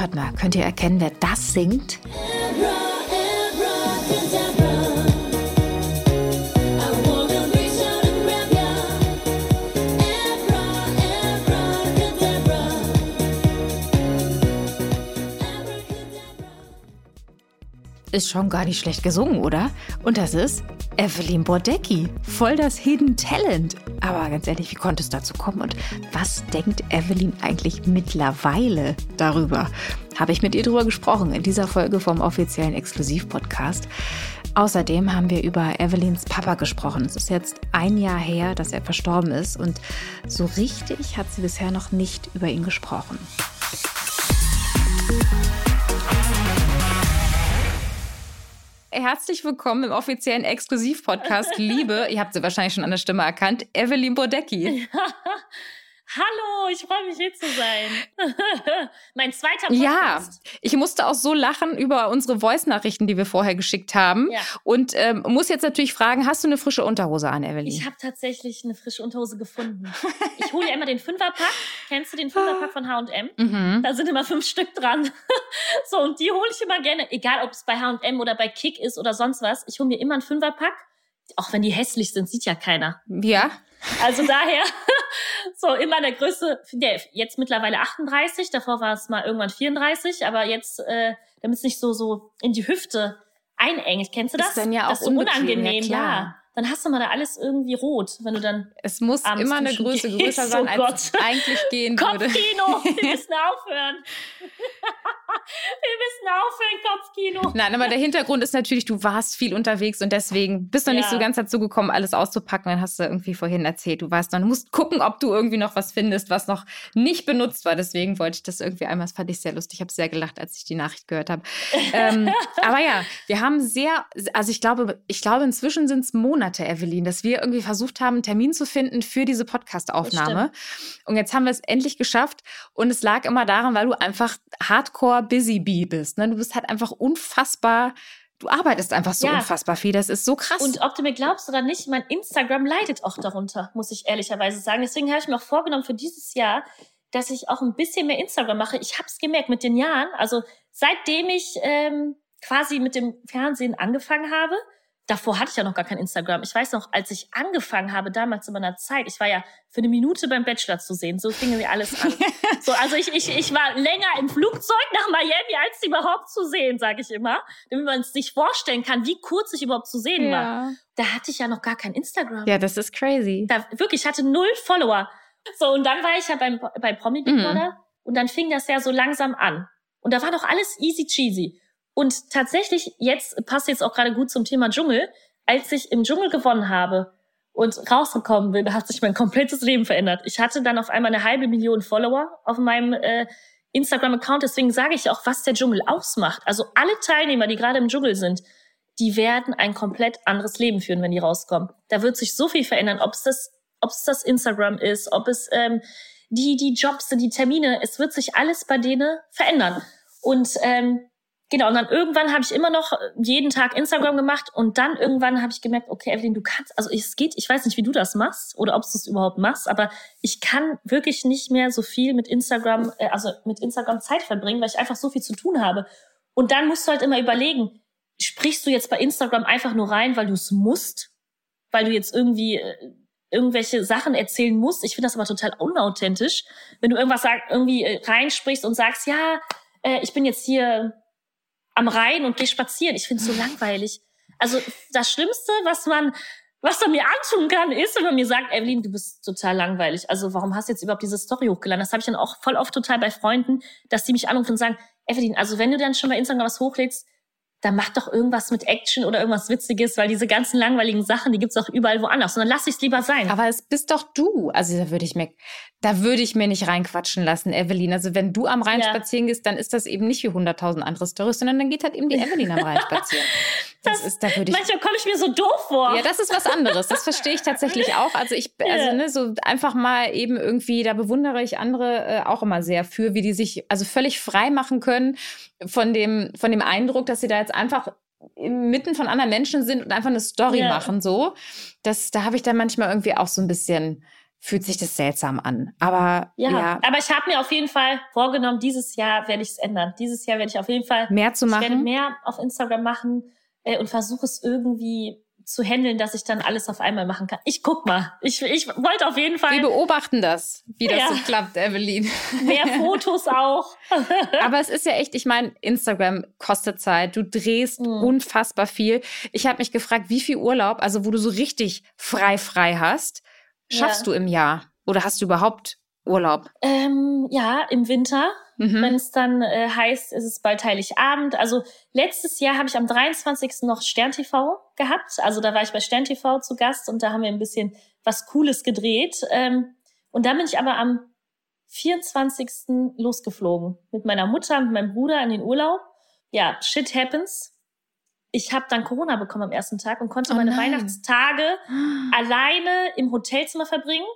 Hört könnt ihr erkennen, wer das singt? Ist schon gar nicht schlecht gesungen, oder? Und das ist Evelyn Bordecki. Voll das Hidden Talent. Aber ganz ehrlich, wie konnte es dazu kommen? Und was denkt Evelyn eigentlich mittlerweile darüber? Habe ich mit ihr drüber gesprochen in dieser Folge vom offiziellen Exklusivpodcast. Außerdem haben wir über Evelyns Papa gesprochen. Es ist jetzt ein Jahr her, dass er verstorben ist. Und so richtig hat sie bisher noch nicht über ihn gesprochen. Herzlich willkommen im offiziellen Exklusivpodcast Liebe. Ihr habt sie wahrscheinlich schon an der Stimme erkannt. Evelyn Bodecki. Hallo, ich freue mich hier zu sein. mein zweiter Podcast. Ja, ich musste auch so lachen über unsere Voice-Nachrichten, die wir vorher geschickt haben. Ja. Und ähm, muss jetzt natürlich fragen, hast du eine frische Unterhose an, Evelyn? Ich habe tatsächlich eine frische Unterhose gefunden. Ich hole ja immer den Fünferpack. Kennst du den Fünferpack von H&M? Mhm. Da sind immer fünf Stück dran. so, und die hole ich immer gerne, egal ob es bei H&M oder bei Kick ist oder sonst was. Ich hole mir immer einen Fünferpack. Auch wenn die hässlich sind, sieht ja keiner. Ja. Also daher so immer der Größe, der jetzt mittlerweile 38, davor war es mal irgendwann 34, aber jetzt, äh, damit es nicht so, so in die Hüfte einengt. Kennst du das? Ist dann ja auch das ist so unangenehm, ja, ja dann hast du mal da alles irgendwie rot, wenn du dann. Es muss immer eine Größe gehst. größer sein, oh als es eigentlich gehen würde. Kopfkino, wir müssen aufhören. Wir müssen aufhören, Kopfkino. Nein, aber der Hintergrund ist natürlich, du warst viel unterwegs und deswegen bist du ja. nicht so ganz dazu gekommen, alles auszupacken. Dann hast du irgendwie vorhin erzählt, du weißt, dann musst gucken, ob du irgendwie noch was findest, was noch nicht benutzt war. Deswegen wollte ich das irgendwie einmal, das fand ich sehr lustig. Ich habe sehr gelacht, als ich die Nachricht gehört habe. ähm, aber ja, wir haben sehr, also ich glaube, ich glaube, inzwischen sind es Monate Monate, Evelyn, dass wir irgendwie versucht haben, einen Termin zu finden für diese Podcast-Aufnahme. Und jetzt haben wir es endlich geschafft. Und es lag immer daran, weil du einfach hardcore busy bee bist. Ne? Du bist halt einfach unfassbar du arbeitest einfach so ja. unfassbar viel. Das ist so krass. Und ob du mir glaubst oder nicht, mein Instagram leidet auch darunter, muss ich ehrlicherweise sagen. Deswegen habe ich mir auch vorgenommen für dieses Jahr, dass ich auch ein bisschen mehr Instagram mache. Ich habe es gemerkt mit den Jahren. Also seitdem ich ähm, quasi mit dem Fernsehen angefangen habe, davor hatte ich ja noch gar kein Instagram. Ich weiß noch, als ich angefangen habe, damals in meiner Zeit, ich war ja für eine Minute beim Bachelor zu sehen. So fingen wir alles an. so, also ich, ich, ich war länger im Flugzeug nach Miami, als überhaupt zu sehen, sage ich immer. Damit man sich vorstellen kann, wie kurz ich überhaupt zu sehen ja. war. Da hatte ich ja noch gar kein Instagram. Ja, das ist crazy. Da, wirklich, ich hatte null Follower. So, und dann war ich ja beim, bei Promi Big mhm. Brother. Mhm. Und dann fing das ja so langsam an. Und da war doch alles easy cheesy. Und tatsächlich, jetzt passt jetzt auch gerade gut zum Thema Dschungel, als ich im Dschungel gewonnen habe und rausgekommen bin, hat sich mein komplettes Leben verändert. Ich hatte dann auf einmal eine halbe Million Follower auf meinem äh, Instagram-Account. Deswegen sage ich auch, was der Dschungel ausmacht. Also alle Teilnehmer, die gerade im Dschungel sind, die werden ein komplett anderes Leben führen, wenn die rauskommen. Da wird sich so viel verändern, ob es das, ob es das Instagram ist, ob es ähm, die die Jobs sind, die Termine. Es wird sich alles bei denen verändern. Und ähm, Genau, und dann irgendwann habe ich immer noch jeden Tag Instagram gemacht und dann irgendwann habe ich gemerkt, okay, Evelyn, du kannst, also es geht, ich weiß nicht, wie du das machst oder ob du es überhaupt machst, aber ich kann wirklich nicht mehr so viel mit Instagram, äh, also mit Instagram Zeit verbringen, weil ich einfach so viel zu tun habe. Und dann musst du halt immer überlegen, sprichst du jetzt bei Instagram einfach nur rein, weil du es musst, weil du jetzt irgendwie äh, irgendwelche Sachen erzählen musst. Ich finde das aber total unauthentisch, wenn du irgendwas sag, irgendwie äh, reinsprichst und sagst, ja, äh, ich bin jetzt hier am Rhein und gehe spazieren. Ich finde es so langweilig. Also das Schlimmste, was man, was man mir antun kann, ist, wenn man mir sagt, Evelyn, du bist total langweilig. Also warum hast du jetzt überhaupt diese Story hochgeladen? Das habe ich dann auch voll oft total bei Freunden, dass die mich anrufen und sagen, Evelyn, also wenn du dann schon bei Instagram was hochlädst, dann mach doch irgendwas mit Action oder irgendwas Witziges, weil diese ganzen langweiligen Sachen, die gibt's auch überall woanders. Und dann lass ich's lieber sein. Aber es bist doch du. Also da würde ich mir, da würde ich mir nicht reinquatschen lassen, Evelyn. Also wenn du am Rhein ja. spazieren gehst, dann ist das eben nicht wie 100.000 andere Storys, sondern dann geht halt eben die Evelyn am Rhein spazieren. Das, das, ist, da würde ich. Manchmal komme ich mir so doof vor. Ja, das ist was anderes. Das verstehe ich tatsächlich auch. Also ich, also ne, so einfach mal eben irgendwie, da bewundere ich andere äh, auch immer sehr für, wie die sich also völlig frei machen können von dem, von dem Eindruck, dass sie da jetzt einfach inmitten von anderen Menschen sind und einfach eine Story ja. machen. So, das, da habe ich dann manchmal irgendwie auch so ein bisschen fühlt sich das seltsam an. Aber ja, ja. aber ich habe mir auf jeden Fall vorgenommen, dieses Jahr werde ich es ändern. Dieses Jahr werde ich auf jeden Fall mehr zu machen. Ich werde mehr auf Instagram machen äh, und versuche es irgendwie zu handeln, dass ich dann alles auf einmal machen kann. Ich guck mal. Ich, ich wollte auf jeden Fall. Wir beobachten das, wie das ja. so klappt, Evelyn. Mehr Fotos auch. Aber es ist ja echt, ich meine, Instagram kostet Zeit. Du drehst mhm. unfassbar viel. Ich habe mich gefragt, wie viel Urlaub, also wo du so richtig frei frei hast, schaffst ja. du im Jahr? Oder hast du überhaupt Urlaub? Ähm, ja, im Winter. Mhm. Wenn es dann äh, heißt, ist es bald Heiligabend. Also letztes Jahr habe ich am 23. noch Stern TV gehabt. Also da war ich bei Stern TV zu Gast und da haben wir ein bisschen was Cooles gedreht. Ähm, und dann bin ich aber am 24. losgeflogen mit meiner Mutter, mit meinem Bruder in den Urlaub. Ja, shit happens. Ich habe dann Corona bekommen am ersten Tag und konnte oh meine Weihnachtstage alleine im Hotelzimmer verbringen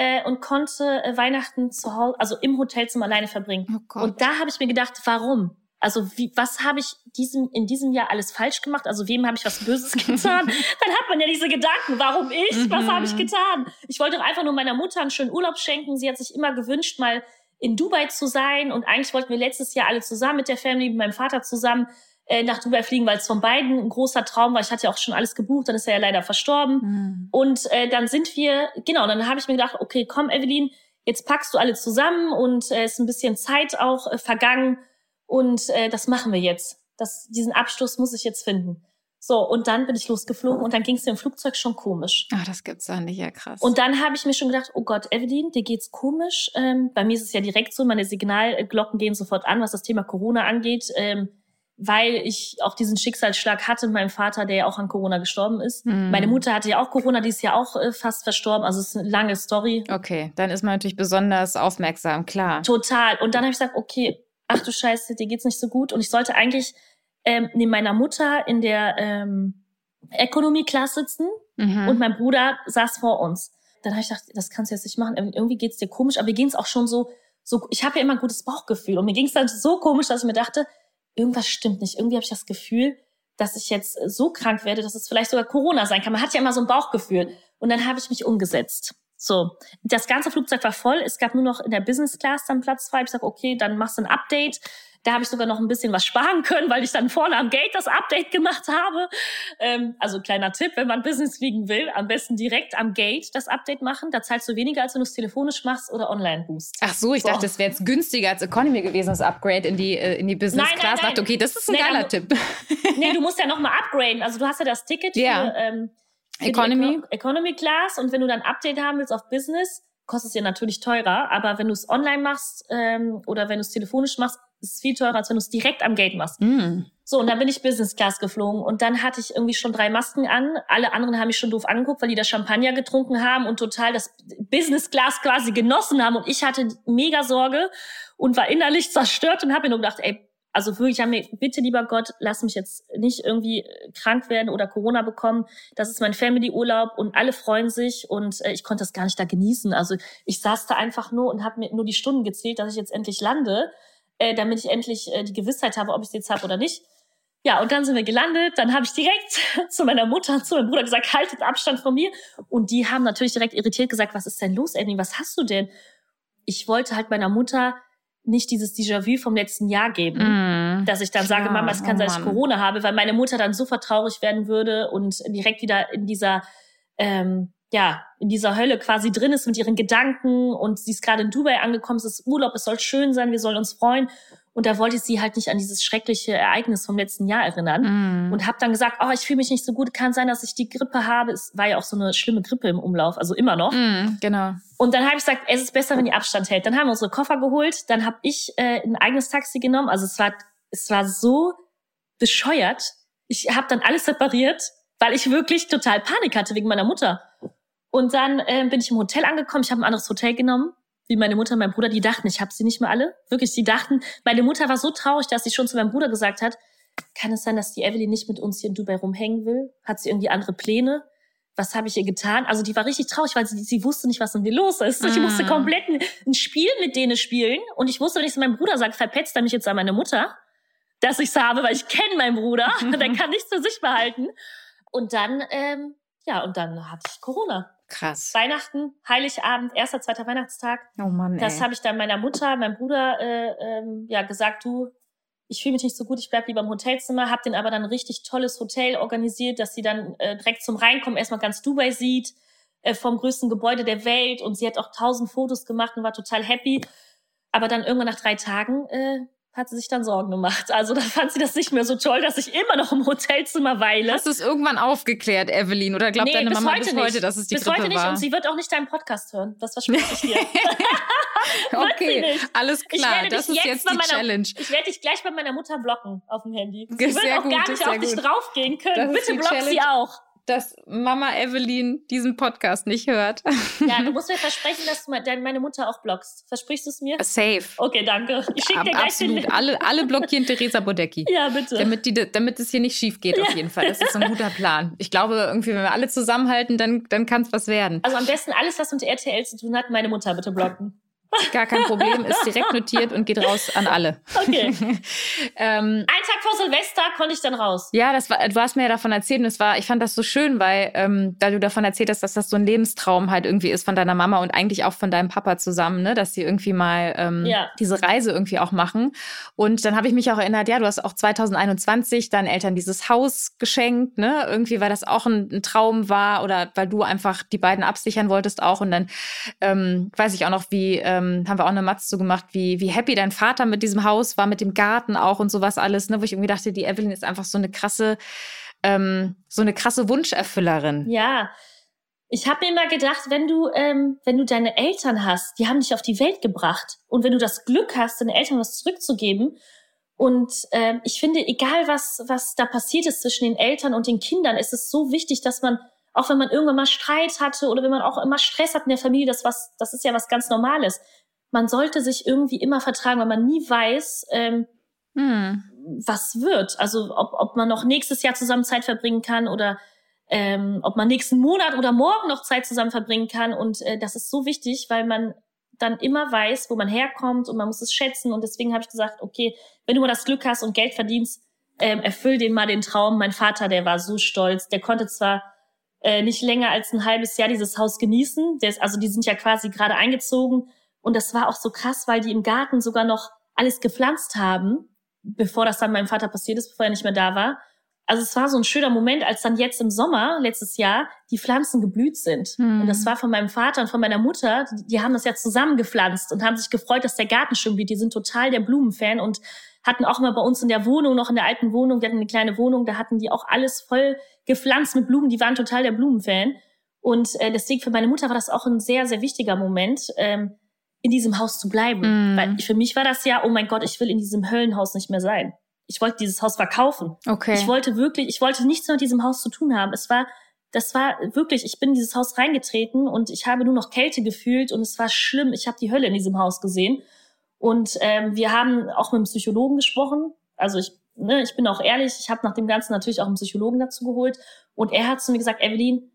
äh, und konnte äh, Weihnachten zu Hause, also im Hotelzimmer alleine verbringen. Oh und da habe ich mir gedacht, warum? Also wie, was habe ich diesem, in diesem Jahr alles falsch gemacht? Also wem habe ich was Böses getan? Dann hat man ja diese Gedanken, warum ich? Was habe ich mhm. getan? Ich wollte doch einfach nur meiner Mutter einen schönen Urlaub schenken. Sie hat sich immer gewünscht, mal in Dubai zu sein. Und eigentlich wollten wir letztes Jahr alle zusammen mit der Family, mit meinem Vater zusammen äh, nach Dubai fliegen, weil es von beiden ein großer Traum war. Ich hatte ja auch schon alles gebucht, dann ist er ja leider verstorben. Mhm. Und äh, dann sind wir, genau, dann habe ich mir gedacht, okay, komm, Evelyn, jetzt packst du alle zusammen und äh, ist ein bisschen Zeit auch äh, vergangen und äh, das machen wir jetzt. Das, diesen Abschluss muss ich jetzt finden. So, und dann bin ich losgeflogen und dann ging es mir im Flugzeug schon komisch. Ach, das gibt's ja nicht, ja krass. Und dann habe ich mir schon gedacht, oh Gott, Evelyn, dir geht's komisch. Ähm, bei mir ist es ja direkt so, meine Signalglocken gehen sofort an, was das Thema Corona angeht. Ähm, weil ich auch diesen Schicksalsschlag hatte mit meinem Vater, der ja auch an Corona gestorben ist. Mhm. Meine Mutter hatte ja auch Corona, die ist ja auch äh, fast verstorben. Also es ist eine lange Story. Okay, dann ist man natürlich besonders aufmerksam, klar. Total. Und dann habe ich gesagt, okay, ach du Scheiße, dir geht's nicht so gut. Und ich sollte eigentlich ähm, neben meiner Mutter in der ähm, Economy Class sitzen mhm. und mein Bruder saß vor uns. Dann habe ich gedacht, das kannst du jetzt nicht machen. Irgendwie geht's dir komisch, aber wir es auch schon so, so. Ich habe ja immer ein gutes Bauchgefühl und mir ging es dann so komisch, dass ich mir dachte, irgendwas stimmt nicht. Irgendwie habe ich das Gefühl, dass ich jetzt so krank werde, dass es vielleicht sogar Corona sein kann. Man hat ja immer so ein Bauchgefühl. Und dann habe ich mich umgesetzt. So, das ganze Flugzeug war voll. Es gab nur noch in der Business Class dann Platz frei. Ich sage, okay, dann machst du ein Update. Da habe ich sogar noch ein bisschen was sparen können, weil ich dann vorne am Gate das Update gemacht habe. Ähm, also kleiner Tipp, wenn man Business fliegen will, am besten direkt am Gate das Update machen. Da zahlst du weniger, als wenn du es telefonisch machst oder online buchst. Ach so, ich so. dachte, das wäre jetzt günstiger als Economy gewesen, das Upgrade in die, äh, in die Business nein, Class. Ich dachte, okay, das ist ein nee, geiler Tipp. nee, du musst ja nochmal upgraden. Also du hast ja das Ticket ja. für, ähm, Economy. Eco Economy Class und wenn du dann Update haben willst auf Business, kostet es ja natürlich teurer. Aber wenn du es online machst ähm, oder wenn du es telefonisch machst, ist es viel teurer, als wenn du es direkt am Gate machst. Mm. So, und dann bin ich Business Class geflogen und dann hatte ich irgendwie schon drei Masken an. Alle anderen haben mich schon doof angeguckt, weil die das Champagner getrunken haben und total das Business Class quasi genossen haben. Und ich hatte mega Sorge und war innerlich zerstört und habe mir nur gedacht, ey, also wirklich, ich habe mir, bitte lieber Gott, lass mich jetzt nicht irgendwie krank werden oder Corona bekommen. Das ist mein Family-Urlaub und alle freuen sich und äh, ich konnte das gar nicht da genießen. Also ich saß da einfach nur und habe mir nur die Stunden gezählt, dass ich jetzt endlich lande äh, damit ich endlich äh, die Gewissheit habe, ob ich es jetzt habe oder nicht. Ja, und dann sind wir gelandet. Dann habe ich direkt zu meiner Mutter und zu meinem Bruder gesagt, haltet Abstand von mir. Und die haben natürlich direkt irritiert gesagt, was ist denn los, Annie? Was hast du denn? Ich wollte halt meiner Mutter nicht dieses Déjà-vu vom letzten Jahr geben, mm, dass ich dann sage, Mama, es kann oh, sein, dass ich Corona habe, weil meine Mutter dann so vertraurig werden würde und direkt wieder in dieser ähm, ja, in dieser Hölle quasi drin ist mit ihren Gedanken und sie ist gerade in Dubai angekommen, es ist Urlaub, es soll schön sein, wir sollen uns freuen. Und da wollte ich sie halt nicht an dieses schreckliche Ereignis vom letzten Jahr erinnern. Mm. Und habe dann gesagt, oh, ich fühle mich nicht so gut, kann sein, dass ich die Grippe habe. Es war ja auch so eine schlimme Grippe im Umlauf, also immer noch. Mm, genau. Und dann habe ich gesagt, es ist besser, wenn ihr Abstand hält. Dann haben wir unsere Koffer geholt, dann habe ich äh, ein eigenes Taxi genommen. Also es war, es war so bescheuert. Ich habe dann alles separiert, weil ich wirklich total Panik hatte wegen meiner Mutter. Und dann äh, bin ich im Hotel angekommen. Ich habe ein anderes Hotel genommen, wie meine Mutter und mein Bruder. Die dachten, ich habe sie nicht mehr alle. Wirklich, die dachten, meine Mutter war so traurig, dass sie schon zu meinem Bruder gesagt hat, kann es sein, dass die Evelyn nicht mit uns hier in Dubai rumhängen will? Hat sie irgendwie andere Pläne? Was habe ich ihr getan? Also die war richtig traurig, weil sie, sie wusste nicht, was mit mir los ist. Ich musste ah. komplett ein, ein, Spiel mit denen spielen. Und ich wusste, wenn ich zu meinem Bruder sage, verpetzt er mich jetzt an meine Mutter, dass ich es habe, weil ich kenne meinen Bruder. Der kann nichts für sich behalten. Und dann, ähm, ja, und dann hatte ich Corona. Krass. Weihnachten, Heiligabend, erster, zweiter Weihnachtstag. Oh Mann. Das habe ich dann meiner Mutter, meinem Bruder äh, ähm, ja gesagt, du, ich fühle mich nicht so gut, ich bleib lieber im Hotelzimmer, habe den aber dann ein richtig tolles Hotel organisiert, dass sie dann äh, direkt zum Reinkommen erstmal ganz Dubai sieht, äh, vom größten Gebäude der Welt und sie hat auch tausend Fotos gemacht und war total happy. Aber dann irgendwann nach drei Tagen äh, hat sie sich dann Sorgen gemacht. Also da fand sie das nicht mehr so toll, dass ich immer noch im Hotelzimmer weile. Hast du es irgendwann aufgeklärt, Evelyn? Oder glaubt nee, deine Mama bis heute, nicht. dass es die bis Grippe heute nicht. war? Und sie wird auch nicht deinen Podcast hören. Das verspreche ich dir. okay, alles klar. Das ist jetzt, die meiner, Challenge. Ich werde dich gleich bei meiner Mutter blocken auf dem Handy. Sie wird auch gut, gar nicht auf gut. dich draufgehen können. Bitte block Challenge. sie auch dass Mama Evelyn diesen Podcast nicht hört. Ja, du musst mir versprechen, dass du meine Mutter auch blockst. Versprichst du es mir? Safe. Okay, danke. Ich schicke dir gleich Absolut. den Alle, alle blockieren Theresa Bodecki. Ja, bitte. Damit, die, damit es hier nicht schief geht, ja. auf jeden Fall. Das ist ein guter Plan. Ich glaube, irgendwie, wenn wir alle zusammenhalten, dann, dann kann es was werden. Also am besten alles, was mit RTL zu tun hat, meine Mutter bitte blocken. Gar kein Problem, ist direkt notiert und geht raus an alle. Okay. ähm, Ein Tag vor Silvester konnte ich dann raus. Ja, das war, du hast mir ja davon erzählt und es war, ich fand das so schön, weil ähm, da du davon erzählt hast, dass das so ein Lebenstraum halt irgendwie ist von deiner Mama und eigentlich auch von deinem Papa zusammen, ne, dass sie irgendwie mal ähm, ja. diese Reise irgendwie auch machen. Und dann habe ich mich auch erinnert, ja, du hast auch 2021 deinen Eltern dieses Haus geschenkt, ne, irgendwie, weil das auch ein, ein Traum war oder weil du einfach die beiden absichern wolltest auch. Und dann ähm, weiß ich auch noch, wie ähm, ähm, haben wir auch eine Matz zu gemacht, wie, wie happy dein Vater mit diesem Haus war, mit dem Garten auch und sowas alles, ne, wo ich irgendwie dachte, die Evelyn ist einfach so eine krasse, ähm, so eine krasse Wunscherfüllerin. Ja. Ich habe mir immer gedacht, wenn du, ähm, wenn du deine Eltern hast, die haben dich auf die Welt gebracht. Und wenn du das Glück hast, deinen Eltern was zurückzugeben, und ähm, ich finde, egal was, was da passiert ist zwischen den Eltern und den Kindern, ist es so wichtig, dass man auch wenn man irgendwann mal Streit hatte oder wenn man auch immer Stress hat in der Familie, das, was, das ist ja was ganz Normales. Man sollte sich irgendwie immer vertragen, weil man nie weiß, ähm, hm. was wird. Also ob, ob man noch nächstes Jahr zusammen Zeit verbringen kann oder ähm, ob man nächsten Monat oder morgen noch Zeit zusammen verbringen kann. Und äh, das ist so wichtig, weil man dann immer weiß, wo man herkommt und man muss es schätzen. Und deswegen habe ich gesagt, okay, wenn du mal das Glück hast und Geld verdienst, ähm, erfüll den mal den Traum. Mein Vater, der war so stolz. Der konnte zwar äh, nicht länger als ein halbes Jahr dieses Haus genießen. ist, also die sind ja quasi gerade eingezogen. Und das war auch so krass, weil die im Garten sogar noch alles gepflanzt haben, bevor das dann meinem Vater passiert ist, bevor er nicht mehr da war. Also es war so ein schöner Moment, als dann jetzt im Sommer, letztes Jahr, die Pflanzen geblüht sind. Hm. Und das war von meinem Vater und von meiner Mutter. Die, die haben das ja zusammen gepflanzt und haben sich gefreut, dass der Garten schön blüht. Die sind total der Blumenfan und hatten auch immer bei uns in der Wohnung, noch in der alten Wohnung, wir hatten eine kleine Wohnung, da hatten die auch alles voll gepflanzt mit Blumen. Die waren total der Blumenfan. Und äh, deswegen für meine Mutter war das auch ein sehr, sehr wichtiger Moment, ähm, in diesem Haus zu bleiben. Mm. Weil für mich war das ja, oh mein Gott, ich will in diesem Höllenhaus nicht mehr sein. Ich wollte dieses Haus verkaufen. Okay. Ich wollte wirklich, ich wollte nichts mehr mit diesem Haus zu tun haben. Es war, das war wirklich, ich bin in dieses Haus reingetreten und ich habe nur noch Kälte gefühlt und es war schlimm. Ich habe die Hölle in diesem Haus gesehen. Und ähm, wir haben auch mit einem Psychologen gesprochen. Also ich, ne, ich bin auch ehrlich, ich habe nach dem Ganzen natürlich auch einen Psychologen dazu geholt. Und er hat zu mir gesagt, Evelyn,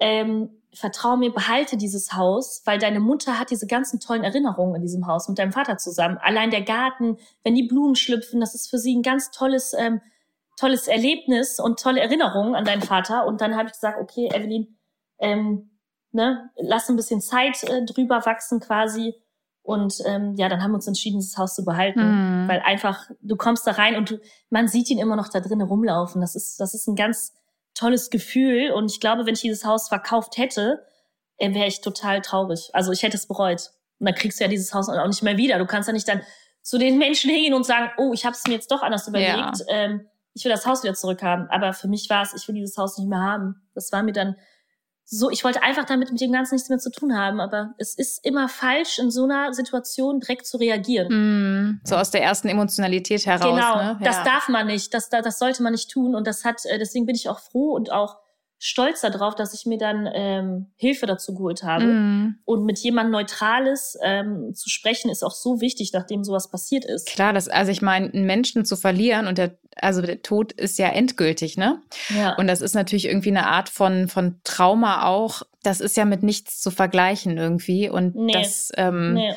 ähm, vertrau mir, behalte dieses Haus, weil deine Mutter hat diese ganzen tollen Erinnerungen in diesem Haus mit deinem Vater zusammen. Allein der Garten, wenn die Blumen schlüpfen, das ist für sie ein ganz tolles, ähm, tolles Erlebnis und tolle Erinnerungen an deinen Vater. Und dann habe ich gesagt, okay, Evelyn, ähm, ne, lass ein bisschen Zeit äh, drüber wachsen quasi und ähm, ja, dann haben wir uns entschieden, dieses Haus zu behalten, mhm. weil einfach du kommst da rein und du, man sieht ihn immer noch da drinnen rumlaufen. Das ist das ist ein ganz tolles Gefühl und ich glaube, wenn ich dieses Haus verkauft hätte, äh, wäre ich total traurig. Also ich hätte es bereut. Und dann kriegst du ja dieses Haus auch nicht mehr wieder. Du kannst ja nicht dann zu den Menschen hingehen und sagen, oh, ich habe es mir jetzt doch anders überlegt. Ja. Ähm, ich will das Haus wieder zurückhaben. Aber für mich war es, ich will dieses Haus nicht mehr haben. Das war mir dann so, ich wollte einfach damit mit dem Ganzen nichts mehr zu tun haben, aber es ist immer falsch, in so einer Situation direkt zu reagieren. Mm, so aus der ersten Emotionalität heraus. Genau, ne? ja. das darf man nicht, das, das sollte man nicht tun und das hat, äh, deswegen bin ich auch froh und auch stolz darauf, dass ich mir dann ähm, Hilfe dazu geholt habe. Mm. Und mit jemandem Neutrales ähm, zu sprechen, ist auch so wichtig, nachdem sowas passiert ist. Klar, das, also ich meine, einen Menschen zu verlieren und der, also der Tod ist ja endgültig, ne? Ja. Und das ist natürlich irgendwie eine Art von, von Trauma auch. Das ist ja mit nichts zu vergleichen irgendwie. Und nee. das, ähm, nee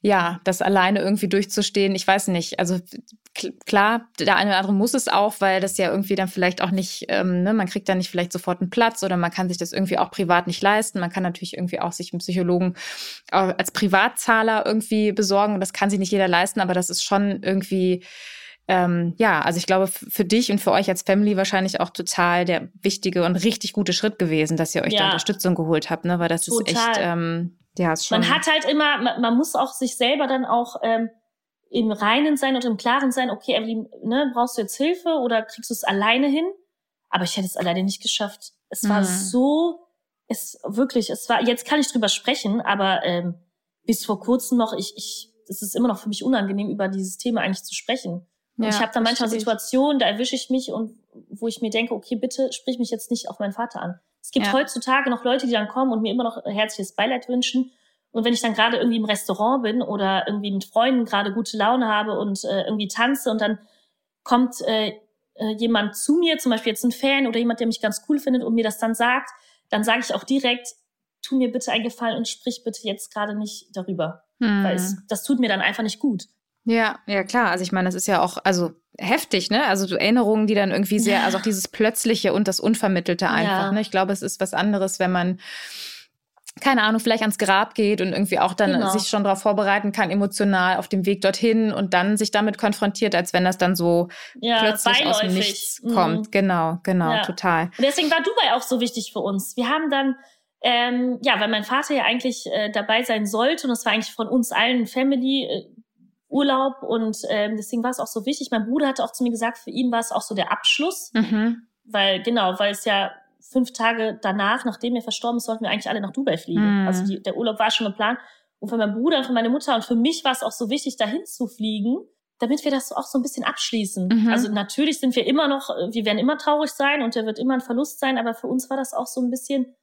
ja, das alleine irgendwie durchzustehen, ich weiß nicht. Also klar, der eine oder andere muss es auch, weil das ja irgendwie dann vielleicht auch nicht, ähm, ne, man kriegt da nicht vielleicht sofort einen Platz oder man kann sich das irgendwie auch privat nicht leisten. Man kann natürlich irgendwie auch sich einen Psychologen äh, als Privatzahler irgendwie besorgen und das kann sich nicht jeder leisten, aber das ist schon irgendwie ähm, ja, also ich glaube, für dich und für euch als Family wahrscheinlich auch total der wichtige und richtig gute Schritt gewesen, dass ihr euch ja. da Unterstützung geholt habt, ne? Weil das total. ist echt, ähm, ja, ist schon. Man hat halt immer, man, man muss auch sich selber dann auch ähm, im Reinen sein und im Klaren sein, okay, Evelyn, ne, brauchst du jetzt Hilfe oder kriegst du es alleine hin? Aber ich hätte es alleine nicht geschafft. Es war mhm. so, es wirklich, es war, jetzt kann ich drüber sprechen, aber ähm, bis vor kurzem noch, ich, ich, es ist immer noch für mich unangenehm, über dieses Thema eigentlich zu sprechen. Und ja, ich habe da manchmal Situationen, da erwische ich mich und wo ich mir denke, okay, bitte sprich mich jetzt nicht auf meinen Vater an. Es gibt ja. heutzutage noch Leute, die dann kommen und mir immer noch herzliches Beileid wünschen. Und wenn ich dann gerade irgendwie im Restaurant bin oder irgendwie mit Freunden gerade gute Laune habe und äh, irgendwie tanze und dann kommt äh, äh, jemand zu mir, zum Beispiel jetzt ein Fan oder jemand, der mich ganz cool findet und mir das dann sagt, dann sage ich auch direkt, tu mir bitte einen Gefallen und sprich bitte jetzt gerade nicht darüber. Hm. Weil es, das tut mir dann einfach nicht gut. Ja, ja klar. Also ich meine, das ist ja auch, also heftig, ne? Also Erinnerungen, die dann irgendwie sehr, also auch dieses Plötzliche und das Unvermittelte einfach. Ja. Ne? Ich glaube, es ist was anderes, wenn man keine Ahnung, vielleicht ans Grab geht und irgendwie auch dann genau. sich schon darauf vorbereiten kann, emotional auf dem Weg dorthin und dann sich damit konfrontiert, als wenn das dann so ja, plötzlich beiläufig. aus dem Nichts mhm. kommt. Genau, genau, ja. total. Und deswegen war Dubai auch so wichtig für uns. Wir haben dann, ähm, ja, weil mein Vater ja eigentlich äh, dabei sein sollte und das war eigentlich von uns allen Family, äh, Urlaub und ähm, deswegen war es auch so wichtig. Mein Bruder hatte auch zu mir gesagt, für ihn war es auch so der Abschluss, mhm. weil genau, weil es ja fünf Tage danach, nachdem er verstorben ist, sollten wir eigentlich alle nach Dubai fliegen. Mhm. Also die, der Urlaub war schon geplant. Und für meinen Bruder und für meine Mutter und für mich war es auch so wichtig, dahin zu fliegen, damit wir das auch so ein bisschen abschließen. Mhm. Also natürlich sind wir immer noch, wir werden immer traurig sein und der wird immer ein Verlust sein, aber für uns war das auch so ein bisschen,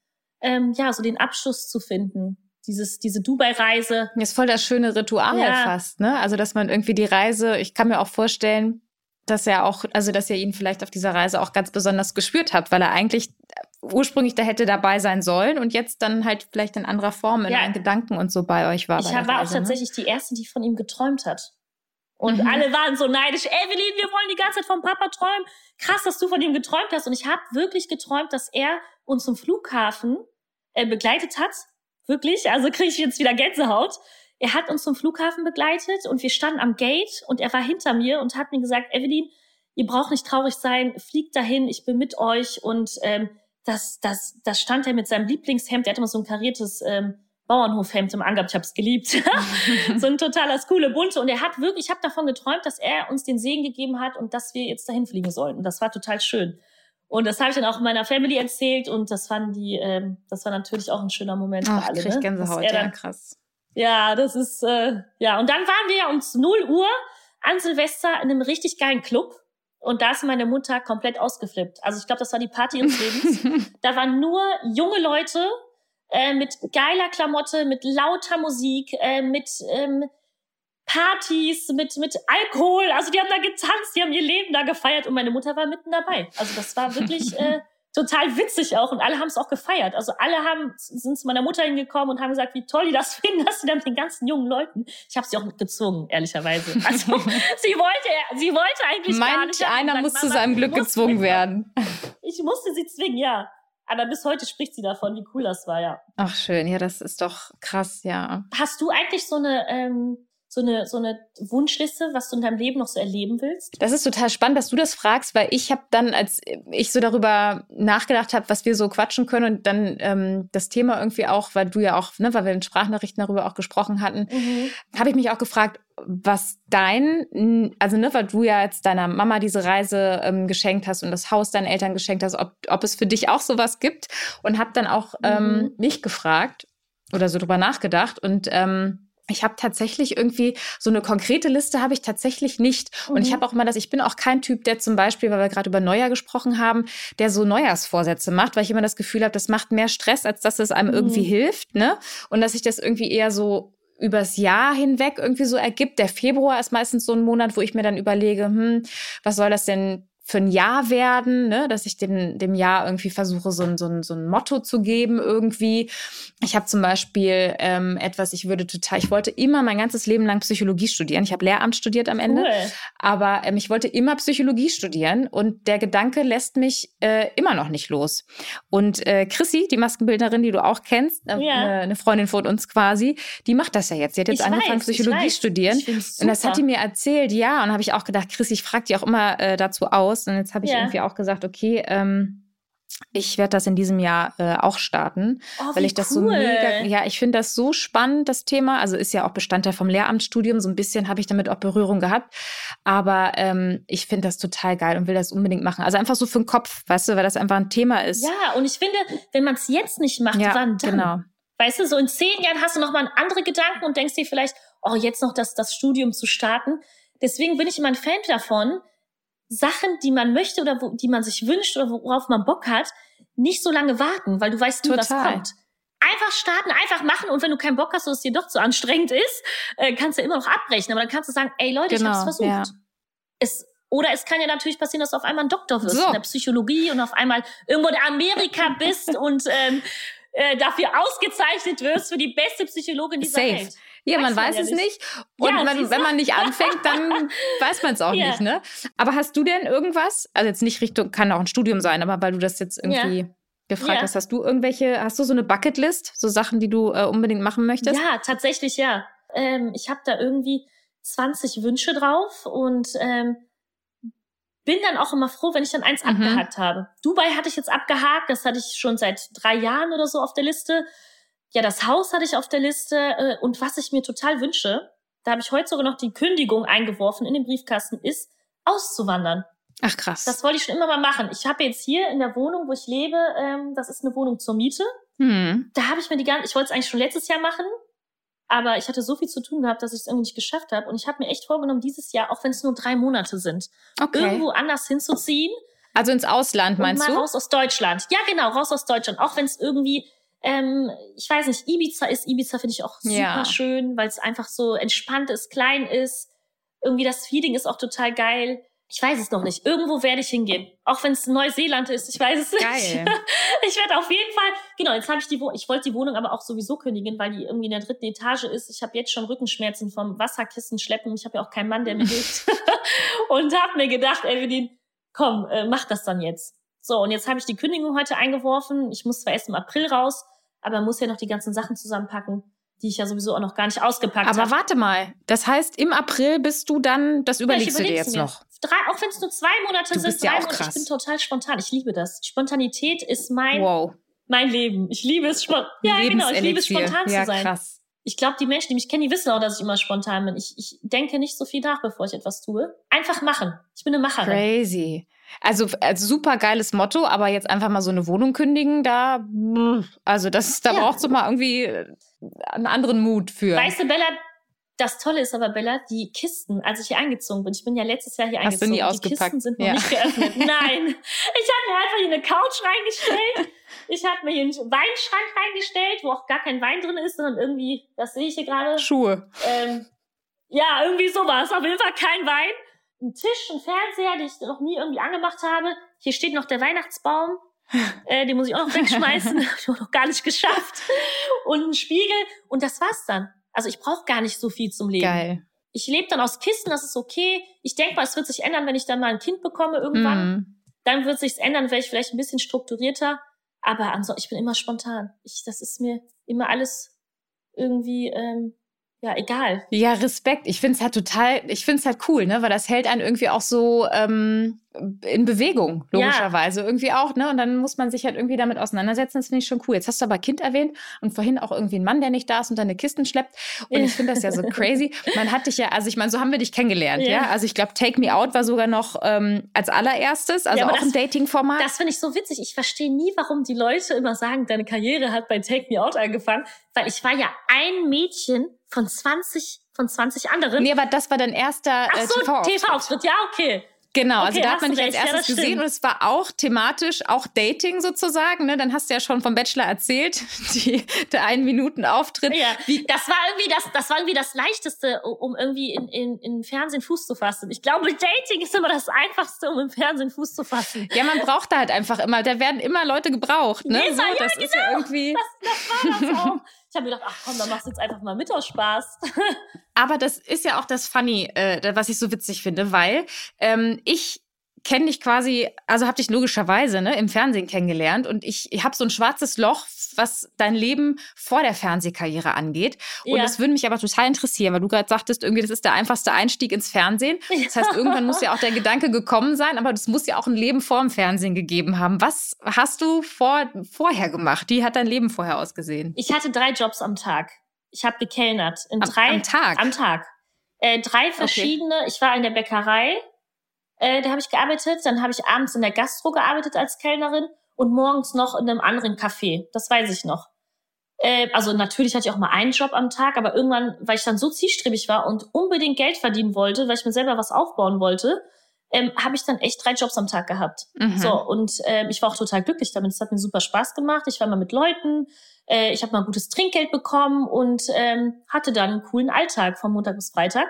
ähm, ja, so den Abschluss zu finden dieses, diese Dubai-Reise. Das ist voll das schöne Ritual ja. fast, ne? Also, dass man irgendwie die Reise, ich kann mir auch vorstellen, dass er auch, also dass ihr ihn vielleicht auf dieser Reise auch ganz besonders gespürt habt, weil er eigentlich ursprünglich da hätte dabei sein sollen und jetzt dann halt vielleicht in anderer Form in ja. Gedanken und so bei euch war. Ich war Reise, auch ne? tatsächlich die erste, die von ihm geträumt hat. Und mhm. alle waren so neidisch. Evelyn, wir wollen die ganze Zeit vom Papa träumen. Krass, dass du von ihm geträumt hast. Und ich habe wirklich geträumt, dass er uns zum Flughafen äh, begleitet hat Wirklich, also kriege ich jetzt wieder Gänsehaut. Er hat uns zum Flughafen begleitet und wir standen am Gate und er war hinter mir und hat mir gesagt, Evelyn, ihr braucht nicht traurig sein, fliegt dahin, ich bin mit euch. Und ähm, das, das, das stand er mit seinem Lieblingshemd, er hatte immer so ein kariertes ähm, Bauernhofhemd im Angehabt, ich habe es geliebt. so ein totaler coole bunte. Und er hat wirklich, ich habe davon geträumt, dass er uns den Segen gegeben hat und dass wir jetzt dahin fliegen sollten. Das war total schön. Und das habe ich dann auch meiner Family erzählt und das fanden die, ähm, das war natürlich auch ein schöner Moment Ach, für alle. Ich ne? Gänsehaut, dann, ja, krass. Ja, das ist, äh, ja. Und dann waren wir um 0 Uhr an Silvester in einem richtig geilen Club. Und da ist meine Mutter komplett ausgeflippt. Also ich glaube, das war die Party ihres Lebens. da waren nur junge Leute äh, mit geiler Klamotte, mit lauter Musik, äh, mit ähm, Partys mit, mit Alkohol. Also die haben da getanzt, die haben ihr Leben da gefeiert und meine Mutter war mitten dabei. Also das war wirklich äh, total witzig auch und alle haben es auch gefeiert. Also alle haben sind zu meiner Mutter hingekommen und haben gesagt, wie toll die das finden, dass sie dann mit den ganzen jungen Leuten. Ich habe sie auch gezwungen, ehrlicherweise. Also sie wollte, sie wollte eigentlich Meint gar nicht. einer muss zu seinem Glück gezwungen werden. Ich musste sie zwingen, ja. Aber bis heute spricht sie davon, wie cool das war, ja. Ach schön, ja, das ist doch krass, ja. Hast du eigentlich so eine ähm, so eine, so eine Wunschliste, was du in deinem Leben noch so erleben willst? Das ist total spannend, dass du das fragst, weil ich habe dann, als ich so darüber nachgedacht habe, was wir so quatschen können und dann ähm, das Thema irgendwie auch, weil du ja auch, ne, weil wir in Sprachnachrichten darüber auch gesprochen hatten, mhm. habe ich mich auch gefragt, was dein, also ne, weil du ja jetzt deiner Mama diese Reise ähm, geschenkt hast und das Haus deinen Eltern geschenkt hast, ob, ob es für dich auch sowas gibt und habe dann auch ähm, mhm. mich gefragt oder so drüber nachgedacht und ähm, ich habe tatsächlich irgendwie so eine konkrete Liste habe ich tatsächlich nicht. Und ich mhm. habe auch immer das, ich bin auch kein Typ, der zum Beispiel, weil wir gerade über Neujahr gesprochen haben, der so Neujahrsvorsätze macht, weil ich immer das Gefühl habe, das macht mehr Stress, als dass es einem mhm. irgendwie hilft, ne? Und dass sich das irgendwie eher so übers Jahr hinweg irgendwie so ergibt. Der Februar ist meistens so ein Monat, wo ich mir dann überlege, hm, was soll das denn für ein Jahr werden, ne? dass ich dem, dem Jahr irgendwie versuche, so ein, so, ein, so ein Motto zu geben irgendwie. Ich habe zum Beispiel ähm, etwas, ich würde total, ich wollte immer mein ganzes Leben lang Psychologie studieren. Ich habe Lehramt studiert am Ende, cool. aber ähm, ich wollte immer Psychologie studieren und der Gedanke lässt mich äh, immer noch nicht los. Und äh, Chrissy, die Maskenbildnerin, die du auch kennst, äh, ja. eine Freundin von uns quasi, die macht das ja jetzt. Sie hat jetzt ich angefangen, weiß, Psychologie studieren. Und das hat die mir erzählt, ja. Und habe ich auch gedacht, Chrissy, ich frage die auch immer äh, dazu aus. Und jetzt habe ich ja. irgendwie auch gesagt, okay, ähm, ich werde das in diesem Jahr äh, auch starten, oh, weil ich das cool. so mega, ja, ich finde das so spannend, das Thema. Also ist ja auch Bestandteil vom Lehramtsstudium, so ein bisschen habe ich damit auch Berührung gehabt. Aber ähm, ich finde das total geil und will das unbedingt machen. Also einfach so für den Kopf, weißt du, weil das einfach ein Thema ist. Ja, und ich finde, wenn man es jetzt nicht macht, ja, wann dann? Genau. Weißt du, so in zehn Jahren hast du nochmal andere Gedanken und denkst dir vielleicht, oh, jetzt noch das, das Studium zu starten. Deswegen bin ich immer ein Fan davon, Sachen, die man möchte oder wo, die man sich wünscht oder worauf man Bock hat, nicht so lange warten, weil du weißt nie, was kommt. Einfach starten, einfach machen und wenn du keinen Bock hast oder es dir doch zu anstrengend ist, äh, kannst du immer noch abbrechen. Aber dann kannst du sagen, ey Leute, genau, ich hab's versucht. Ja. Es, oder es kann ja natürlich passieren, dass du auf einmal ein Doktor wirst so. in der Psychologie und auf einmal irgendwo in Amerika bist und ähm, äh, dafür ausgezeichnet wirst für die beste Psychologin dieser Safe. Welt. Ja, man weiß, weiß es nicht. Und ja, man, wenn man nicht anfängt, dann weiß man es auch ja. nicht, ne? Aber hast du denn irgendwas, also jetzt nicht Richtung, kann auch ein Studium sein, aber weil du das jetzt irgendwie ja. gefragt hast, hast du irgendwelche, hast du so eine Bucketlist, so Sachen, die du äh, unbedingt machen möchtest? Ja, tatsächlich ja. Ähm, ich habe da irgendwie 20 Wünsche drauf und ähm, bin dann auch immer froh, wenn ich dann eins mhm. abgehakt habe. Dubai hatte ich jetzt abgehakt, das hatte ich schon seit drei Jahren oder so auf der Liste. Ja, das Haus hatte ich auf der Liste äh, und was ich mir total wünsche, da habe ich heute sogar noch die Kündigung eingeworfen in den Briefkasten, ist auszuwandern. Ach krass. Das wollte ich schon immer mal machen. Ich habe jetzt hier in der Wohnung, wo ich lebe, ähm, das ist eine Wohnung zur Miete. Hm. Da habe ich mir die ganze, ich wollte es eigentlich schon letztes Jahr machen, aber ich hatte so viel zu tun gehabt, dass ich es irgendwie nicht geschafft habe. Und ich habe mir echt vorgenommen, dieses Jahr, auch wenn es nur drei Monate sind, okay. irgendwo anders hinzuziehen. Also ins Ausland meinst mal du? Raus aus Deutschland. Ja, genau, raus aus Deutschland. Auch wenn es irgendwie ähm, ich weiß nicht, Ibiza ist, Ibiza finde ich auch super ja. schön, weil es einfach so entspannt ist, klein ist. Irgendwie das Feeling ist auch total geil. Ich weiß es noch nicht. Irgendwo werde ich hingehen. Auch wenn es Neuseeland ist. Ich weiß es nicht. Geil. Ich werde auf jeden Fall, genau, jetzt habe ich die Wohnung, ich wollte die Wohnung aber auch sowieso kündigen, weil die irgendwie in der dritten Etage ist. Ich habe jetzt schon Rückenschmerzen vom Wasserkissen schleppen. Ich habe ja auch keinen Mann, der mir hilft. und habe mir gedacht, Evelyn, komm, äh, mach das dann jetzt. So, und jetzt habe ich die Kündigung heute eingeworfen. Ich muss zwar erst im April raus, aber muss ja noch die ganzen Sachen zusammenpacken, die ich ja sowieso auch noch gar nicht ausgepackt habe. Aber hab. warte mal, das heißt, im April bist du dann, das überlegst ja, du dir jetzt noch. Drei, auch wenn es nur zwei Monate du sind, drei ja Monate, ich bin total spontan. Ich liebe das. Spontanität ist mein, wow. mein Leben. Ich liebe es, ja, genau, ich liebe es, spontan ja, zu sein. Krass. Ich glaube, die Menschen, die mich kennen, die wissen auch, dass ich immer spontan bin. Ich, ich denke nicht so viel nach, bevor ich etwas tue. Einfach machen. Ich bin eine Macherin. Crazy. Also, also super geiles Motto, aber jetzt einfach mal so eine Wohnung kündigen, da, also das, da ja. braucht so mal irgendwie äh, einen anderen Mut für. Weißt du, Bella, das Tolle ist aber, Bella, die Kisten, als ich hier eingezogen bin, ich bin ja letztes Jahr hier Hast eingezogen, du nie ausgepackt? die Kisten sind noch ja. nicht geöffnet. Nein, ich habe mir einfach hier eine Couch reingestellt. Ich habe mir hier einen Weinschrank reingestellt, wo auch gar kein Wein drin ist, sondern irgendwie, das sehe ich hier gerade. Schuhe. Ähm, ja, irgendwie sowas. Auf jeden Fall kein Wein einen Tisch, einen Fernseher, den ich noch nie irgendwie angemacht habe. Hier steht noch der Weihnachtsbaum. äh, den muss ich auch noch wegschmeißen. Hab ich auch noch gar nicht geschafft. Und ein Spiegel. Und das war's dann. Also ich brauche gar nicht so viel zum Leben. Geil. Ich lebe dann aus Kisten, das ist okay. Ich denke mal, es wird sich ändern, wenn ich dann mal ein Kind bekomme irgendwann. Mm. Dann wird sich's ändern, wäre ich vielleicht ein bisschen strukturierter. Aber ansonsten, ich bin immer spontan. Ich, das ist mir immer alles irgendwie ähm, ja, egal. Ja, Respekt. Ich finde es halt total, ich finde es halt cool, ne? Weil das hält einen irgendwie auch so ähm, in Bewegung, logischerweise. Ja. Irgendwie auch, ne? Und dann muss man sich halt irgendwie damit auseinandersetzen. Das finde ich schon cool. Jetzt hast du aber Kind erwähnt und vorhin auch irgendwie ein Mann, der nicht da ist und deine Kisten schleppt. Und ich finde das ja so crazy. Man hat dich ja, also ich meine, so haben wir dich kennengelernt, ja. ja? Also ich glaube, Take Me Out war sogar noch ähm, als allererstes, also ja, auch das, ein Dating-Format. Das finde ich so witzig. Ich verstehe nie, warum die Leute immer sagen, deine Karriere hat bei Take Me Out angefangen. Weil ich war ja ein Mädchen von 20, von 20 anderen. Nee, aber das war dein erster Ach äh, so, TV-Auftritt. TV ja, okay. Genau, also okay, da hat man dich als erstes ja, gesehen und es war auch thematisch, auch Dating sozusagen. Ne? Dann hast du ja schon vom Bachelor erzählt, die, der einen Minuten Auftritt. Ja, das war irgendwie das, das war irgendwie das Leichteste, um irgendwie in, in, in Fernsehen Fuß zu fassen. Ich glaube, Dating ist immer das Einfachste, um im Fernsehen Fuß zu fassen. Ja, man braucht da halt einfach immer, da werden immer Leute gebraucht. Ne? Jeder, so, ja, das genau. ist ja irgendwie. Das, das war das auch. Ich habe gedacht, ach komm, dann machst du jetzt einfach mal mit aus Spaß. Aber das ist ja auch das Funny, äh, was ich so witzig finde, weil ähm, ich kenne dich quasi, also habe dich logischerweise ne, im Fernsehen kennengelernt und ich, ich habe so ein schwarzes Loch, was dein Leben vor der Fernsehkarriere angeht. Und ja. das würde mich aber total interessieren, weil du gerade sagtest, irgendwie das ist der einfachste Einstieg ins Fernsehen. Das heißt, irgendwann muss ja auch der Gedanke gekommen sein, aber es muss ja auch ein Leben vor dem Fernsehen gegeben haben. Was hast du vor, vorher gemacht? Wie hat dein Leben vorher ausgesehen? Ich hatte drei Jobs am Tag. Ich habe gekellnert. In am, drei, am Tag? Am Tag. Äh, drei verschiedene. Okay. Ich war in der Bäckerei äh, da habe ich gearbeitet. Dann habe ich abends in der Gastro gearbeitet als Kellnerin und morgens noch in einem anderen Café. Das weiß ich noch. Äh, also natürlich hatte ich auch mal einen Job am Tag, aber irgendwann, weil ich dann so zielstrebig war und unbedingt Geld verdienen wollte, weil ich mir selber was aufbauen wollte, ähm, habe ich dann echt drei Jobs am Tag gehabt. Mhm. So und äh, ich war auch total glücklich damit. Es hat mir super Spaß gemacht. Ich war mal mit Leuten, äh, ich habe mal gutes Trinkgeld bekommen und ähm, hatte dann einen coolen Alltag von Montag bis Freitag.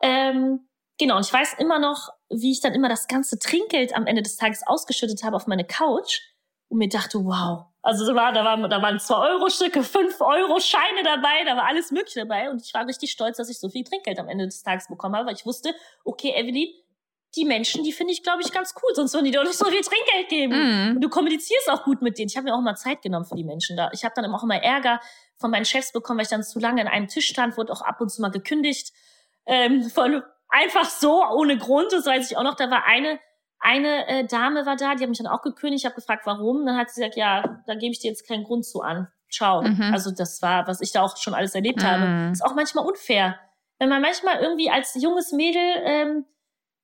Ähm, genau, und ich weiß immer noch, wie ich dann immer das ganze Trinkgeld am Ende des Tages ausgeschüttet habe auf meine Couch und mir dachte, wow. Also da, war, da, waren, da waren zwei Euro Stücke, fünf Euro Scheine dabei, da war alles Mögliche dabei und ich war richtig stolz, dass ich so viel Trinkgeld am Ende des Tages bekommen habe, weil ich wusste, okay, Evelyn, die Menschen, die finde ich, glaube ich, ganz cool, sonst würden die doch nicht so viel Trinkgeld geben. Mm. Und du kommunizierst auch gut mit denen. Ich habe mir auch immer Zeit genommen für die Menschen da. Ich habe dann auch immer Ärger von meinen Chefs bekommen, weil ich dann zu lange an einem Tisch stand, wurde auch ab und zu mal gekündigt. Ähm, von einfach so, ohne Grund. Das weiß ich auch noch. Da war eine, eine äh, Dame war da, die hat mich dann auch gekündigt. Ich habe gefragt, warum. Dann hat sie gesagt, ja, da gebe ich dir jetzt keinen Grund zu an. Ciao. Mhm. Also das war, was ich da auch schon alles erlebt mhm. habe. Ist auch manchmal unfair. Wenn man manchmal irgendwie als junges Mädel ähm,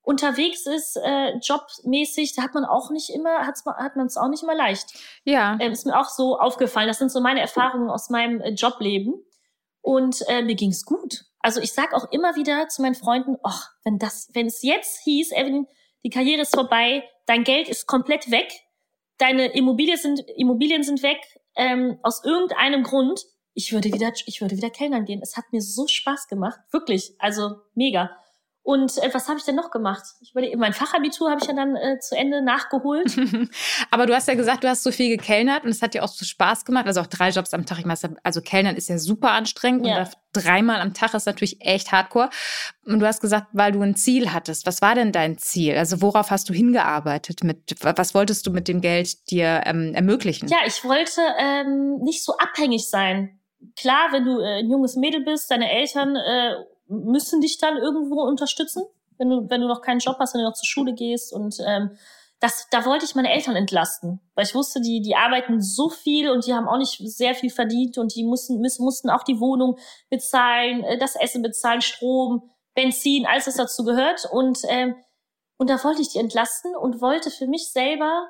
unterwegs ist, äh, jobmäßig, da hat man auch nicht immer, hat's, hat man es auch nicht immer leicht. Ja. Ähm, ist mir auch so aufgefallen. Das sind so meine Erfahrungen aus meinem äh, Jobleben. Und äh, mir ging's gut. Also ich sag auch immer wieder zu meinen Freunden, ach, wenn das, wenn es jetzt hieß, Evelyn, die Karriere ist vorbei, dein Geld ist komplett weg, deine Immobilien sind, Immobilien sind weg, ähm, aus irgendeinem Grund, ich würde wieder, ich würde wieder Kellnern gehen. Es hat mir so Spaß gemacht, wirklich, also mega. Und äh, was habe ich denn noch gemacht? Ich überlege, mein Fachabitur habe ich ja dann äh, zu Ende nachgeholt. Aber du hast ja gesagt, du hast so viel gekellnert und es hat dir auch so Spaß gemacht. Also auch drei Jobs am Tag. Ich meine, also Kellnern ist ja super anstrengend ja. und dreimal am Tag ist natürlich echt hardcore. Und du hast gesagt, weil du ein Ziel hattest. Was war denn dein Ziel? Also worauf hast du hingearbeitet? Mit was wolltest du mit dem Geld dir ähm, ermöglichen? Ja, ich wollte ähm, nicht so abhängig sein. Klar, wenn du äh, ein junges Mädel bist, deine Eltern äh, müssen dich dann irgendwo unterstützen, wenn du, wenn du noch keinen Job hast, wenn du noch zur Schule gehst. Und ähm, das, da wollte ich meine Eltern entlasten, weil ich wusste, die, die arbeiten so viel und die haben auch nicht sehr viel verdient und die mussten, müssen, mussten auch die Wohnung bezahlen, äh, das Essen bezahlen, Strom, Benzin, alles, was dazu gehört. Und, ähm, und da wollte ich die entlasten und wollte für mich selber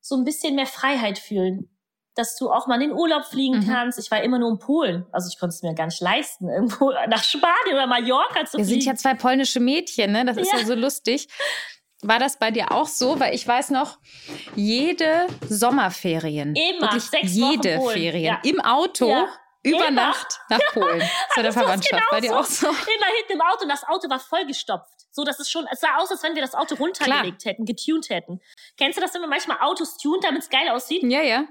so ein bisschen mehr Freiheit fühlen dass du auch mal in den Urlaub fliegen mhm. kannst. Ich war immer nur in Polen. Also ich konnte es mir gar nicht leisten, irgendwo nach Spanien oder Mallorca zu fliegen. Wir sind ja zwei polnische Mädchen, ne? Das ist ja, ja so lustig. War das bei dir auch so? Weil ich weiß noch, jede Sommerferien, Immer, sechs jede Wochen Ferien ja. im Auto ja. über Immer. Nacht nach Polen zu der Verwandtschaft. Bei dir so. auch so? Immer hinten im Auto und das Auto war vollgestopft. So, dass es schon, es sah aus, als wenn wir das Auto runtergelegt Klar. hätten, getuned hätten. Kennst du das, wenn man manchmal Autos tunt, damit es geil aussieht? Ja, ja.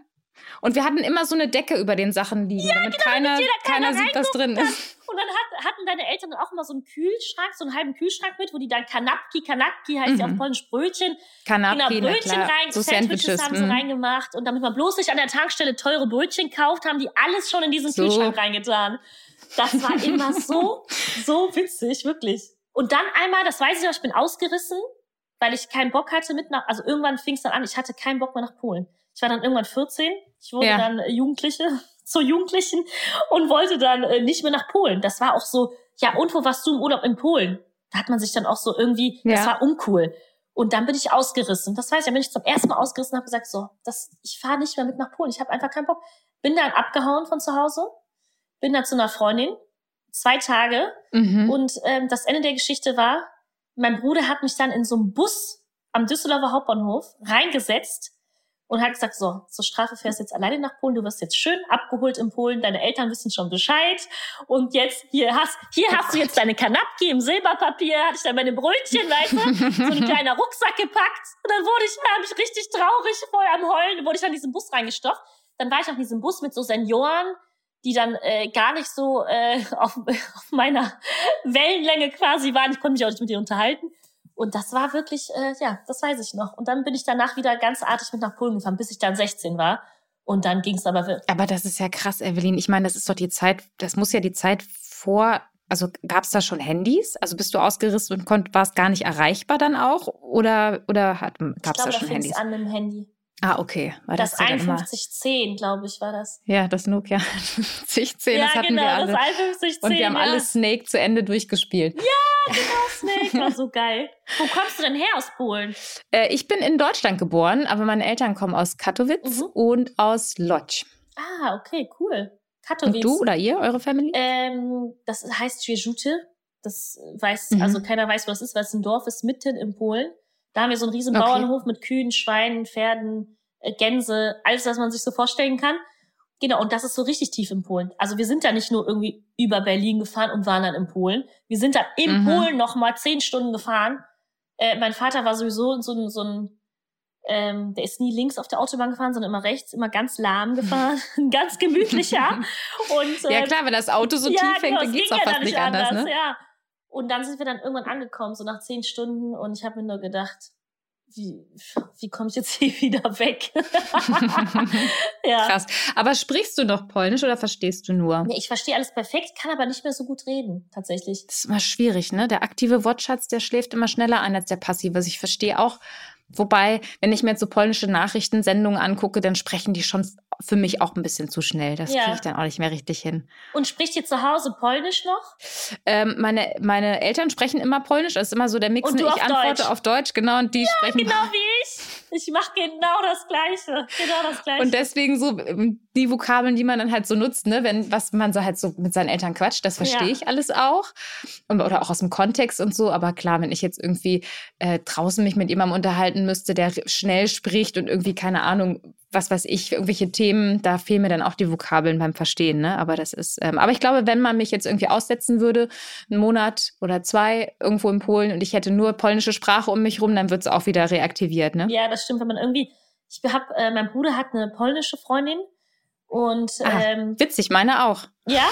Und wir hatten immer so eine Decke über den Sachen liegen, ja, damit genau, keiner, damit keiner, keiner sieht, was drin ist. Und dann hat, hatten deine Eltern auch immer so einen Kühlschrank, so einen halben Kühlschrank mit, wo die dann Kanapki, Kanapki heißt mhm. ja auf Polnisch Brötchen. Kanapki, genau, Brötchen rein, so Sandwiches, Sandwiches haben sie mhm. reingemacht. Und damit man bloß nicht an der Tankstelle teure Brötchen kauft, haben die alles schon in diesen so. Kühlschrank reingetan. Das war immer so, so witzig, wirklich. Und dann einmal, das weiß ich noch, ich bin ausgerissen, weil ich keinen Bock hatte mit nach, also irgendwann fing es dann an, ich hatte keinen Bock mehr nach Polen. Ich war dann irgendwann 14, ich wurde ja. dann äh, Jugendliche, zur Jugendlichen und wollte dann äh, nicht mehr nach Polen. Das war auch so, ja, und wo warst du im Urlaub in Polen? Da hat man sich dann auch so irgendwie, ja. das war uncool. Und dann bin ich ausgerissen. Das heißt, da bin ich zum ersten Mal ausgerissen und habe gesagt, so, das, ich fahre nicht mehr mit nach Polen. Ich habe einfach keinen Bock. Bin dann abgehauen von zu Hause, bin dann zu einer Freundin, zwei Tage. Mhm. Und ähm, das Ende der Geschichte war, mein Bruder hat mich dann in so einen Bus am Düsseldorfer Hauptbahnhof reingesetzt und hat gesagt, so, zur Strafe fährst du jetzt alleine nach Polen, du wirst jetzt schön abgeholt in Polen, deine Eltern wissen schon Bescheid und jetzt, hier hast, hier hast du jetzt deine Kanapki im Silberpapier, hatte ich dann meine Brötchen, weißt du, so ein kleiner Rucksack gepackt und dann wurde ich, da ich richtig traurig, voll am Heulen, wurde ich in diesen Bus reingestopft. Dann war ich auf diesem Bus mit so Senioren, die dann äh, gar nicht so äh, auf, auf meiner Wellenlänge quasi waren. Ich konnte mich auch nicht mit denen unterhalten. Und das war wirklich, äh, ja, das weiß ich noch. Und dann bin ich danach wieder ganz artig mit nach Polen gefahren, bis ich dann 16 war. Und dann ging es aber wirklich. Aber das ist ja krass, Evelyn. Ich meine, das ist doch die Zeit, das muss ja die Zeit vor, also gab es da schon Handys? Also bist du ausgerüstet und konnt, warst gar nicht erreichbar dann auch? Oder, oder gab es da schon da Handys? an dem Handy. Ah, okay. War das, das 5110, glaube ich, war das. Ja, das Nokia 5010, ja, das hatten genau, wir alle. das 5110. Und wir haben ja. alle Snake zu Ende durchgespielt. Ja, genau, Snake war so geil. Wo kommst du denn her aus Polen? Äh, ich bin in Deutschland geboren, aber meine Eltern kommen aus Katowice mhm. und aus Lodz. Ah, okay, cool. Katowice. Und du oder ihr, eure Family? Ähm, das heißt Schwierzute. Das weiß, mhm. also keiner weiß, wo das ist, weil es ein Dorf ist mitten in Polen. Da haben wir so einen riesen okay. Bauernhof mit Kühen, Schweinen, Pferden, äh, Gänse, alles, was man sich so vorstellen kann. Genau, und das ist so richtig tief in Polen. Also wir sind da nicht nur irgendwie über Berlin gefahren und waren dann in Polen. Wir sind da in mhm. Polen noch mal zehn Stunden gefahren. Äh, mein Vater war sowieso so ein, so ein ähm, der ist nie links auf der Autobahn gefahren, sondern immer rechts, immer ganz lahm gefahren, ganz gemütlicher. und, äh, ja klar, wenn das Auto so ja, tief genau, hängt, dann geht's auch fast nicht anders. anders ne? Ja. Und dann sind wir dann irgendwann angekommen, so nach zehn Stunden. Und ich habe mir nur gedacht, wie, wie komme ich jetzt hier wieder weg? ja. Krass. Aber sprichst du noch Polnisch oder verstehst du nur? Nee, ich verstehe alles perfekt, kann aber nicht mehr so gut reden, tatsächlich. Das ist immer schwierig, ne? Der aktive Wortschatz, der schläft immer schneller ein als der passive. Also ich verstehe auch Wobei, wenn ich mir jetzt so polnische Nachrichtensendungen angucke, dann sprechen die schon für mich auch ein bisschen zu schnell. Das ja. kriege ich dann auch nicht mehr richtig hin. Und spricht ihr zu Hause Polnisch noch? Ähm, meine, meine Eltern sprechen immer Polnisch. Das ist immer so der Mix. Und du ich antworte Deutsch. auf Deutsch, genau. Und die ja, sprechen. Genau wie ich. Ich mache genau das Gleiche. Genau das Gleiche. Und deswegen so ähm, die Vokabeln, die man dann halt so nutzt, ne, wenn was man so halt so mit seinen Eltern quatscht, das verstehe ja. ich alles auch. Und, oder auch aus dem Kontext und so. Aber klar, wenn ich jetzt irgendwie äh, draußen mich mit jemandem unterhalten müsste, der schnell spricht und irgendwie, keine Ahnung, was weiß ich, irgendwelche Themen, da fehlen mir dann auch die Vokabeln beim Verstehen, ne? Aber das ist, ähm, aber ich glaube, wenn man mich jetzt irgendwie aussetzen würde, einen Monat oder zwei irgendwo in Polen und ich hätte nur polnische Sprache um mich rum, dann wird es auch wieder reaktiviert, ne? Ja, das stimmt, wenn man irgendwie, ich hab, äh, mein Bruder hat eine polnische Freundin und ah, ähm, witzig, meine auch. Ja?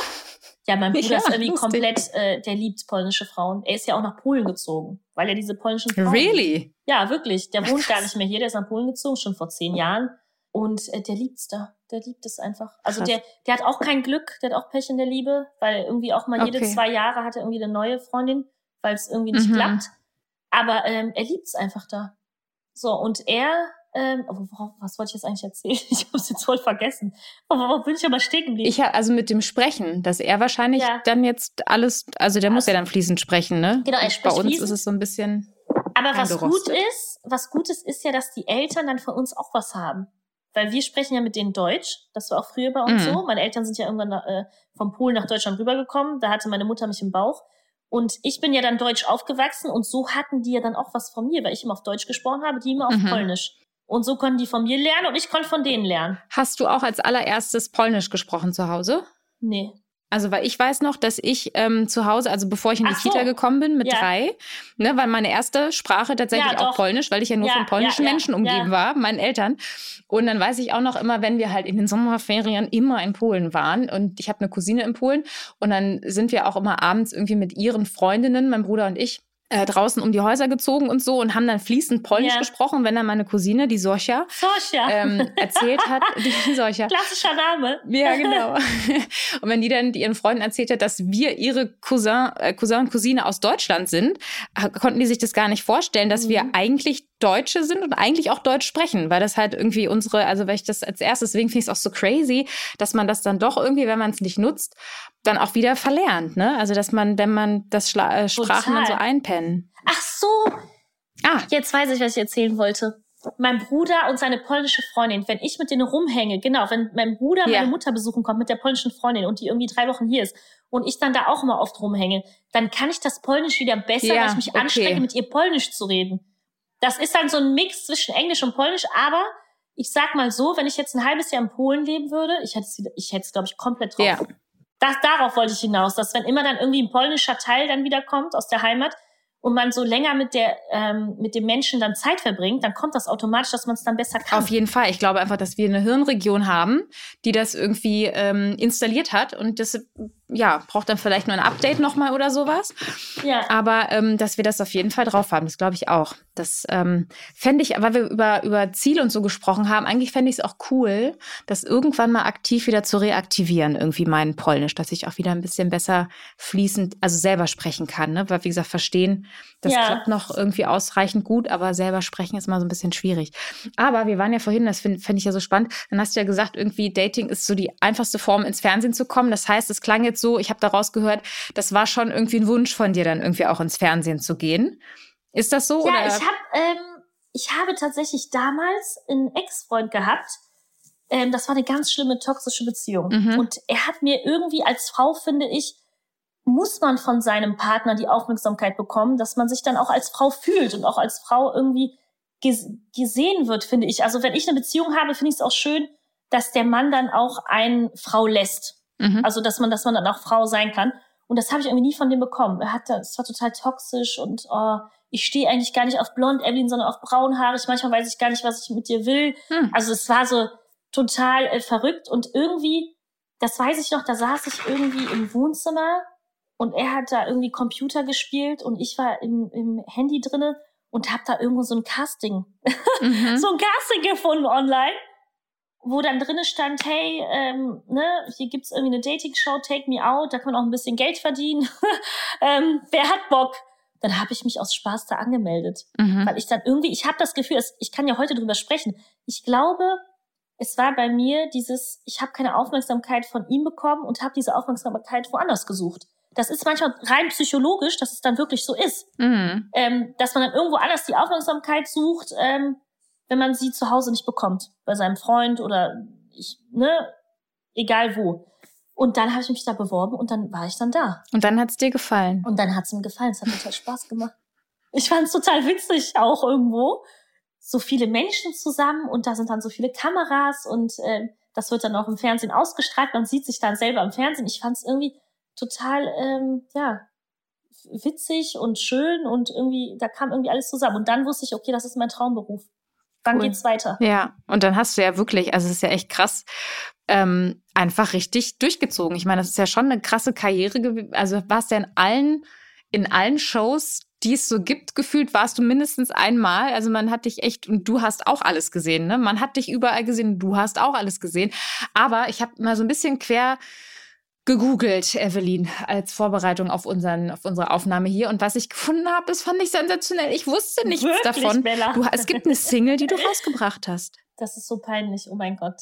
Ja, mein Bruder Ja, ist irgendwie lustig. komplett, äh, der liebt polnische Frauen. Er ist ja auch nach Polen gezogen, weil er diese polnischen Frauen Really? Ja, wirklich. Der wohnt gar nicht mehr hier, der ist nach Polen gezogen, schon vor zehn Jahren. Und äh, der liebt's da. Der liebt es einfach. Also Krass. der, der hat auch kein Glück, der hat auch Pech in der Liebe, weil irgendwie auch mal jede Okay. zwei Jahre hat er irgendwie eine neue Freundin, weil es irgendwie nicht Mhm. klappt. Aber ähm, er liebt's einfach da. So, und er, ähm, oh, worauf, was wollte ich jetzt eigentlich erzählen? Ich habe es jetzt voll vergessen. Worauf bin ich aber stehen geblieben? Ich hab, also mit dem Sprechen, dass er wahrscheinlich Ja. dann jetzt alles, also der muss ja dann fließend sprechen, ne? Genau, er spricht Bei uns fließend. ist es so ein bisschen. Aber was gut ist, was Gutes ist ja, dass die Eltern dann von uns auch was haben. Weil wir sprechen ja mit denen Deutsch. Das war auch früher bei uns Mhm. so. Meine Eltern sind ja irgendwann äh, vom Polen nach Deutschland rübergekommen. Da hatte meine Mutter mich im Bauch. Und ich bin ja dann deutsch aufgewachsen und so hatten die ja dann auch was von mir, weil ich immer auf Deutsch gesprochen habe, die immer auf Mhm. Polnisch. Und so konnten die von mir lernen und ich konnte von denen lernen. Hast du auch als allererstes Polnisch gesprochen zu Hause? Nee. Also, weil ich weiß noch, dass ich ähm, zu Hause, also bevor ich in die so. Kita gekommen bin mit Ja. drei, ne, weil meine erste Sprache tatsächlich Ja, auch. Polnisch, weil ich ja nur Ja, von polnischen Menschen umgeben war, meinen Eltern. Und dann weiß ich auch noch immer, wenn wir halt in den Sommerferien immer in Polen waren und ich habe eine Cousine in Polen und dann sind wir auch immer abends irgendwie mit ihren Freundinnen, mein Bruder und ich, äh, draußen um die Häuser gezogen und so und haben dann fließend Polnisch Ja. gesprochen, wenn dann meine Cousine, die Sorcha, Sosja. ähm, erzählt hat, die Sorcha, Klassischer Name. ja, genau. Und wenn die dann ihren Freunden erzählt hat, dass wir ihre Cousin, äh, Cousin und Cousine aus Deutschland sind, konnten die sich das gar nicht vorstellen, dass wir Mhm. eigentlich Deutsche sind und eigentlich auch Deutsch sprechen, weil das halt irgendwie unsere, also weil ich das als erstes, deswegen finde ich es auch so crazy, dass man das dann doch irgendwie, wenn man es nicht nutzt, dann auch wieder verlernt, ne? Also dass man, wenn man das Schla äh, Sprachen dann so Total. einpennen. Ach so, Ah, Jetzt weiß ich, was ich erzählen wollte. Mein Bruder und seine polnische Freundin, wenn ich mit denen rumhänge, genau, wenn mein Bruder Ja. meine Mutter besuchen kommt mit der polnischen Freundin und die irgendwie drei Wochen hier ist und ich dann da auch immer oft rumhänge, dann kann ich das Polnisch wieder besser, ja, weil ich mich okay. anstrenge, mit ihr Polnisch zu reden. Das ist dann so ein Mix zwischen Englisch und Polnisch, aber ich sag mal so, wenn ich jetzt ein halbes Jahr in Polen leben würde, ich hätte es, ich hätte es, glaube ich, komplett drauf. Ja. Das, darauf wollte ich hinaus, dass wenn immer dann irgendwie ein polnischer Teil dann wieder kommt aus der Heimat, und man so länger mit der ähm, mit dem Menschen dann Zeit verbringt, dann kommt das automatisch, dass man es dann besser kann. Auf jeden Fall. Ich glaube einfach, dass wir eine Hirnregion haben, die das irgendwie ähm, installiert hat und das ja, braucht dann vielleicht nur ein Update nochmal oder sowas. Ja. Aber ähm, dass wir das auf jeden Fall drauf haben, das glaube ich auch. Das ähm, fände ich, weil wir über, über Ziel und so gesprochen haben, eigentlich fände ich es auch cool, das irgendwann mal aktiv wieder zu reaktivieren, irgendwie mein Polnisch, dass ich auch wieder ein bisschen besser fließend, also selber sprechen kann. Ne? Weil, wie gesagt, verstehen, das ja. klappt noch irgendwie ausreichend gut, aber selber sprechen ist immer so ein bisschen schwierig. Aber wir waren ja vorhin, das finde find ich ja so spannend, dann hast du ja gesagt, irgendwie Dating ist so die einfachste Form, ins Fernsehen zu kommen. Das heißt, es klang jetzt jetzt so, ich habe daraus gehört, das war schon irgendwie ein Wunsch von dir, dann irgendwie auch ins Fernsehen zu gehen. Ist das so? Ja, oder? ich habe ähm, ich habe tatsächlich damals einen Ex-Freund gehabt. Ähm, das war eine ganz schlimme toxische Beziehung. Mhm. Und er hat mir irgendwie als Frau, finde ich, muss man von seinem Partner die Aufmerksamkeit bekommen, dass man sich dann auch als Frau fühlt und auch als Frau irgendwie gesehen wird, finde ich. Also wenn ich eine Beziehung habe, finde ich es auch schön, dass der Mann dann auch eine Frau lässt. Mhm. Also, dass man, dass man dann auch Frau sein kann. Und das habe ich irgendwie nie von dem bekommen. Er hat, es war total toxisch und oh, ich stehe eigentlich gar nicht auf blond, Evelyn, sondern auf braunhaarig. Manchmal weiß ich gar nicht, was ich mit dir will. Mhm. Also es war so total äh, verrückt und irgendwie, das weiß ich noch, da saß ich irgendwie im Wohnzimmer und er hat da irgendwie Computer gespielt und ich war im, im Handy drinne und habe da irgendwo so ein Casting, mhm. so ein Casting gefunden online wo dann drinne stand, hey, ähm, ne, hier gibt's irgendwie eine Dating-Show, Take Me Out, da kann man auch ein bisschen Geld verdienen. ähm, wer hat Bock? Dann habe ich mich aus Spaß da angemeldet, mhm. weil ich dann irgendwie, ich habe das Gefühl, ich kann ja heute drüber sprechen. Ich glaube, es war bei mir dieses, ich habe keine Aufmerksamkeit von ihm bekommen und habe diese Aufmerksamkeit woanders gesucht. Das ist manchmal rein psychologisch, dass es dann wirklich so ist, mhm. ähm, dass man dann irgendwo anders die Aufmerksamkeit sucht. Ähm, wenn man sie zu Hause nicht bekommt, bei seinem Freund oder ich, ne, egal wo. Und dann habe ich mich da beworben und dann war ich dann da. Und dann hat's dir gefallen. Und dann hat's mir gefallen. Es hat total Spaß gemacht. Ich fand es total witzig auch irgendwo. So viele Menschen zusammen und da sind dann so viele Kameras und äh, das wird dann auch im Fernsehen ausgestrahlt. Man sieht sich dann selber im Fernsehen. Ich fand es irgendwie total, ähm, ja, witzig und schön und irgendwie, da kam irgendwie alles zusammen. Und dann wusste ich, okay, das ist mein Traumberuf wann cool. geht's weiter? Ja, und dann hast du ja wirklich, also es ist ja echt krass, ähm, einfach richtig durchgezogen. Ich meine, das ist ja schon eine krasse Karriere. Also warst ja in allen, in allen Shows, die es so gibt, gefühlt warst du mindestens einmal. Also man hat dich echt, und du hast auch alles gesehen, ne? Man hat dich überall gesehen, du hast auch alles gesehen. Aber ich habe mal so ein bisschen quer gegoogelt, Evelyn, als Vorbereitung auf, unseren, auf unsere Aufnahme hier. Und was ich gefunden habe, das fand ich sensationell. Ich wusste nichts Wirklich, davon. Du, es gibt eine Single, die du rausgebracht hast. Das ist so peinlich, oh mein Gott.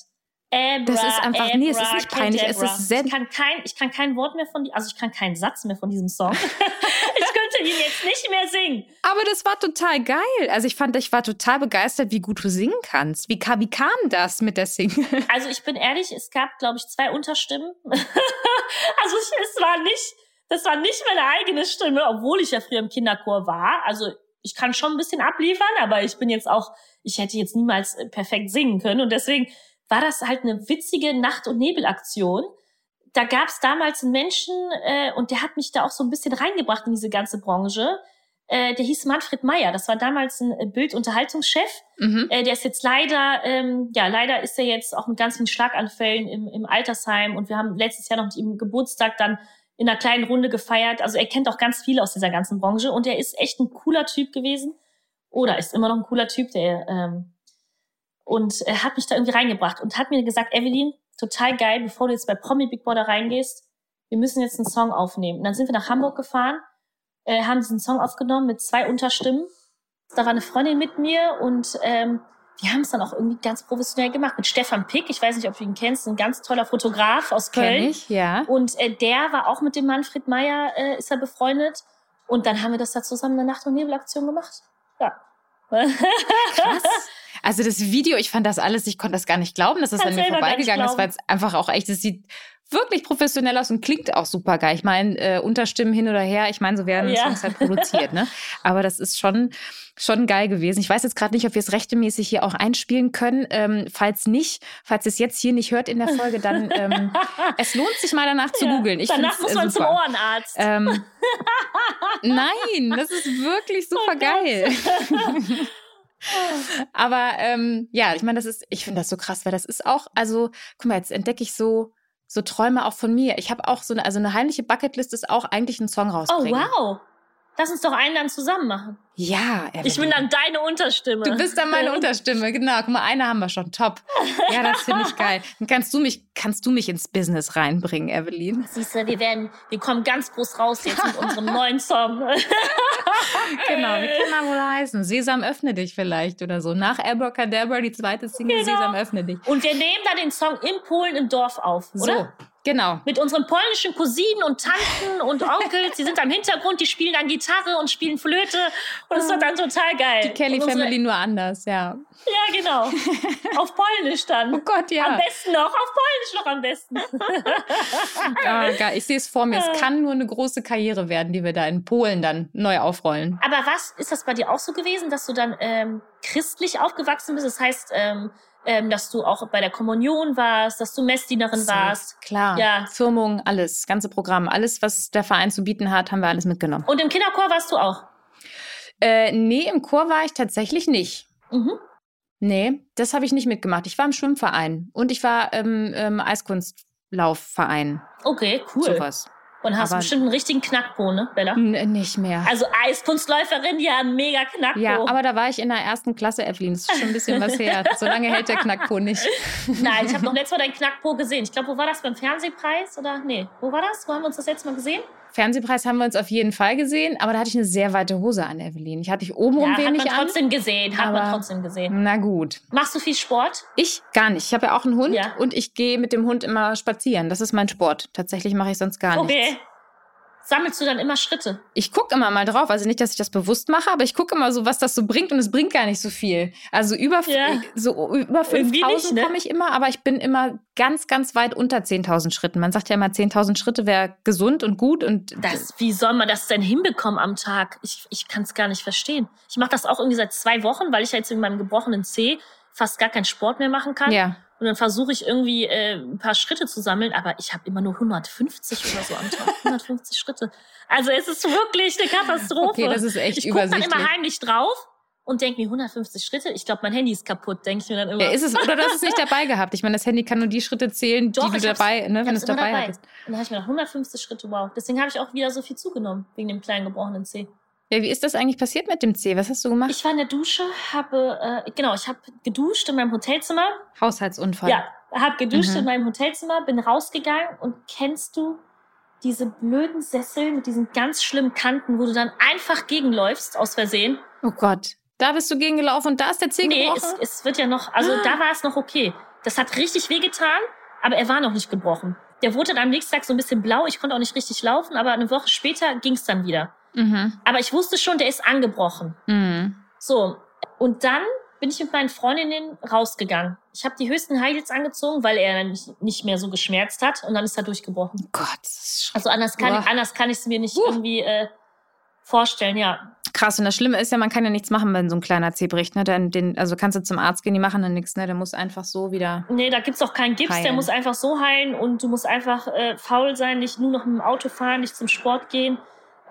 Abra, das ist einfach, Abra, nee, es ist nicht peinlich, es ist sehr. Ich kann kein, ich kann kein Wort mehr von, also ich kann keinen Satz mehr von diesem Song. ich könnte ihn jetzt nicht mehr singen. Aber das war total geil. Also ich fand, ich war total begeistert, wie gut du singen kannst. Wie, wie kam das mit der Single? Also ich bin ehrlich, es gab, glaube ich, zwei Unterstimmen. also ich, es war nicht, das war nicht meine eigene Stimme, obwohl ich ja früher im Kinderchor war. Also ich kann schon ein bisschen abliefern, aber ich bin jetzt auch, ich hätte jetzt niemals äh, perfekt singen können und deswegen war das halt eine witzige Nacht- und Nebelaktion. Da gab es damals einen Menschen äh, und der hat mich da auch so ein bisschen reingebracht in diese ganze Branche. Äh, der hieß Manfred Meyer. Das war damals ein äh, Bildunterhaltungschef. Mhm. Äh, der ist jetzt leider, ähm, ja, leider ist er jetzt auch mit ganz vielen Schlaganfällen im, im Altersheim und wir haben letztes Jahr noch mit ihm Geburtstag dann in einer kleinen Runde gefeiert. Also er kennt auch ganz viele aus dieser ganzen Branche und er ist echt ein cooler Typ gewesen. Oder ist immer noch ein cooler Typ, der ähm, und er hat mich da irgendwie reingebracht und hat mir gesagt, Evelyn, total geil, bevor du jetzt bei Promi Big Brother reingehst, wir müssen jetzt einen Song aufnehmen. Und dann sind wir nach Hamburg gefahren, äh, haben diesen Song aufgenommen mit zwei Unterstimmen. Da war eine Freundin mit mir und ähm, wir haben es dann auch irgendwie ganz professionell gemacht mit Stefan Pick. Ich weiß nicht, ob du ihn kennst, ein ganz toller Fotograf aus Köln. Kenn ich, ja. Und äh, der war auch mit dem Manfred Meyer, äh, ist er befreundet. Und dann haben wir das da zusammen eine Nacht- und Nebelaktion gemacht. Ja. Krass. Also das Video, ich fand das alles, ich konnte das gar nicht glauben, dass das Kannst an mir vorbeigegangen ist, weil es einfach auch echt, es sieht wirklich professionell aus und klingt auch super geil. Ich meine, äh, Unterstimmen hin oder her, ich meine, so werden ja. Songs halt produziert, ne? Aber das ist schon, schon geil gewesen. Ich weiß jetzt gerade nicht, ob wir es rechtemäßig hier auch einspielen können. Ähm, falls nicht, falls es jetzt hier nicht hört in der Folge, dann ähm, es lohnt sich mal danach zu ja, googeln. Ich danach muss man super. zum Ohrenarzt. Ähm, nein, das ist wirklich super oh geil. Aber ähm, ja, ich meine, das ist, ich finde das so krass, weil das ist auch, also, guck mal, jetzt entdecke ich so, so Träume auch von mir. Ich habe auch so eine, also eine heimliche Bucketlist ist auch eigentlich ein Song rausbringen. Oh wow. Lass uns doch einen dann zusammen machen. Ja, Evelyn. Ich bin dann deine Unterstimme. Du bist dann meine Unterstimme, genau. Guck mal, eine haben wir schon. Top. Ja, das finde ich geil. Dann kannst du mich, kannst du mich ins Business reinbringen, Evelyn. Siehst du, wir werden, wir kommen ganz groß raus jetzt mit unserem neuen Song. genau, wie kann er wohl heißen? Sesam öffne dich vielleicht oder so. Nach Abracadabra, die zweite Single genau. Sesam öffne dich. Und wir nehmen da den Song in Polen im Dorf auf, oder? So. Genau. Mit unseren polnischen Cousinen und Tanten und Onkels. Die sind am Hintergrund, die spielen dann Gitarre und spielen Flöte. Und es wird dann total geil. Die Kelly unsere... Family nur anders, ja. Ja, genau. Auf Polnisch dann. Oh Gott, ja. Am besten noch. Auf Polnisch noch am besten. oh, geil. Ich sehe es vor mir. Es kann nur eine große Karriere werden, die wir da in Polen dann neu aufrollen. Aber was, ist das bei dir auch so gewesen, dass du dann ähm, christlich aufgewachsen bist? Das heißt, ähm, ähm, dass du auch bei der Kommunion warst, dass du Messdienerin so, warst. Klar. Ja. Firmung, alles, ganze Programm, alles, was der Verein zu bieten hat, haben wir alles mitgenommen. Und im Kinderchor warst du auch? Äh, nee, im Chor war ich tatsächlich nicht. Mhm. Nee, das habe ich nicht mitgemacht. Ich war im Schwimmverein und ich war im, im Eiskunstlaufverein. Okay, cool. Sowas. Und hast aber bestimmt einen richtigen Knackpo, ne, Bella? Nicht mehr. Also Eiskunstläuferin, ja, ein mega Knackpo. Ja, aber da war ich in der ersten Klasse, Evelyn. Das ist schon ein bisschen was her. So lange hält der Knackpo nicht. Nein, ich habe noch letztes Mal deinen Knackpo gesehen. Ich glaube, wo war das? Beim Fernsehpreis? Oder? Nee, wo war das? Wo haben wir uns das letzte Mal gesehen? Fernsehpreis haben wir uns auf jeden Fall gesehen, aber da hatte ich eine sehr weite Hose an, Evelyn. Ich hatte ich oben ja, wenig an. Hat man trotzdem an, gesehen, hat man trotzdem gesehen. Na gut. Machst du viel Sport? Ich gar nicht. Ich habe ja auch einen Hund ja. und ich gehe mit dem Hund immer spazieren. Das ist mein Sport. Tatsächlich mache ich sonst gar okay. nichts. Okay sammelst du dann immer Schritte? Ich gucke immer mal drauf. Also nicht, dass ich das bewusst mache, aber ich gucke immer so, was das so bringt und es bringt gar nicht so viel. Also über, ja. so über 5000 ne? komme ich immer, aber ich bin immer ganz, ganz weit unter 10.000 Schritten. Man sagt ja immer, 10.000 Schritte wäre gesund und gut. und das, Wie soll man das denn hinbekommen am Tag? Ich, ich kann es gar nicht verstehen. Ich mache das auch irgendwie seit zwei Wochen, weil ich ja jetzt in meinem gebrochenen C fast gar keinen Sport mehr machen kann. Ja. Und dann versuche ich irgendwie äh, ein paar Schritte zu sammeln, aber ich habe immer nur 150 oder so am Tag. 150 Schritte. Also es ist wirklich eine Katastrophe. Okay, das ist echt ich übersichtlich. Ich gucke dann immer heimlich drauf und denke mir 150 Schritte. Ich glaube, mein Handy ist kaputt, denke ich mir dann immer. Ja, ist es, oder hast es nicht dabei gehabt. Ich meine, das Handy kann nur die Schritte zählen, Doch, die du dabei, ne, wenn du es dabei, dabei hast. Und dann habe ich mir noch 150 Schritte, wow. Deswegen habe ich auch wieder so viel zugenommen, wegen dem kleinen gebrochenen Zeh. Ja, wie ist das eigentlich passiert mit dem C? Was hast du gemacht? Ich war in der Dusche, habe, äh, genau, ich habe geduscht in meinem Hotelzimmer. Haushaltsunfall. Ja, habe geduscht mhm. in meinem Hotelzimmer, bin rausgegangen und kennst du diese blöden Sessel mit diesen ganz schlimmen Kanten, wo du dann einfach gegenläufst aus Versehen? Oh Gott. Da bist du gegengelaufen und da ist der Zeh nee, gebrochen? Nee, es, es, wird ja noch, also ah. da war es noch okay. Das hat richtig wehgetan, aber er war noch nicht gebrochen. Der wurde dann am nächsten Tag so ein bisschen blau. Ich konnte auch nicht richtig laufen, aber eine Woche später ging es dann wieder. Mhm. Aber ich wusste schon, der ist angebrochen. Mhm. So, und dann bin ich mit meinen Freundinnen rausgegangen. Ich habe die höchsten Heels angezogen, weil er dann nicht mehr so geschmerzt hat und dann ist er durchgebrochen. Gott, also anders kann, ich, anders kann ich es mir nicht uh. irgendwie äh, vorstellen, ja. Krass, und das Schlimme ist ja, man kann ja nichts machen, wenn so ein kleiner Zeh bricht. Ne? Den, den, also kannst du zum Arzt gehen, die machen dann nichts, ne? Der muss einfach so wieder. Nee, da gibt's auch keinen Gips, heilen. der muss einfach so heilen und du musst einfach äh, faul sein, nicht nur noch mit dem Auto fahren, nicht zum Sport gehen.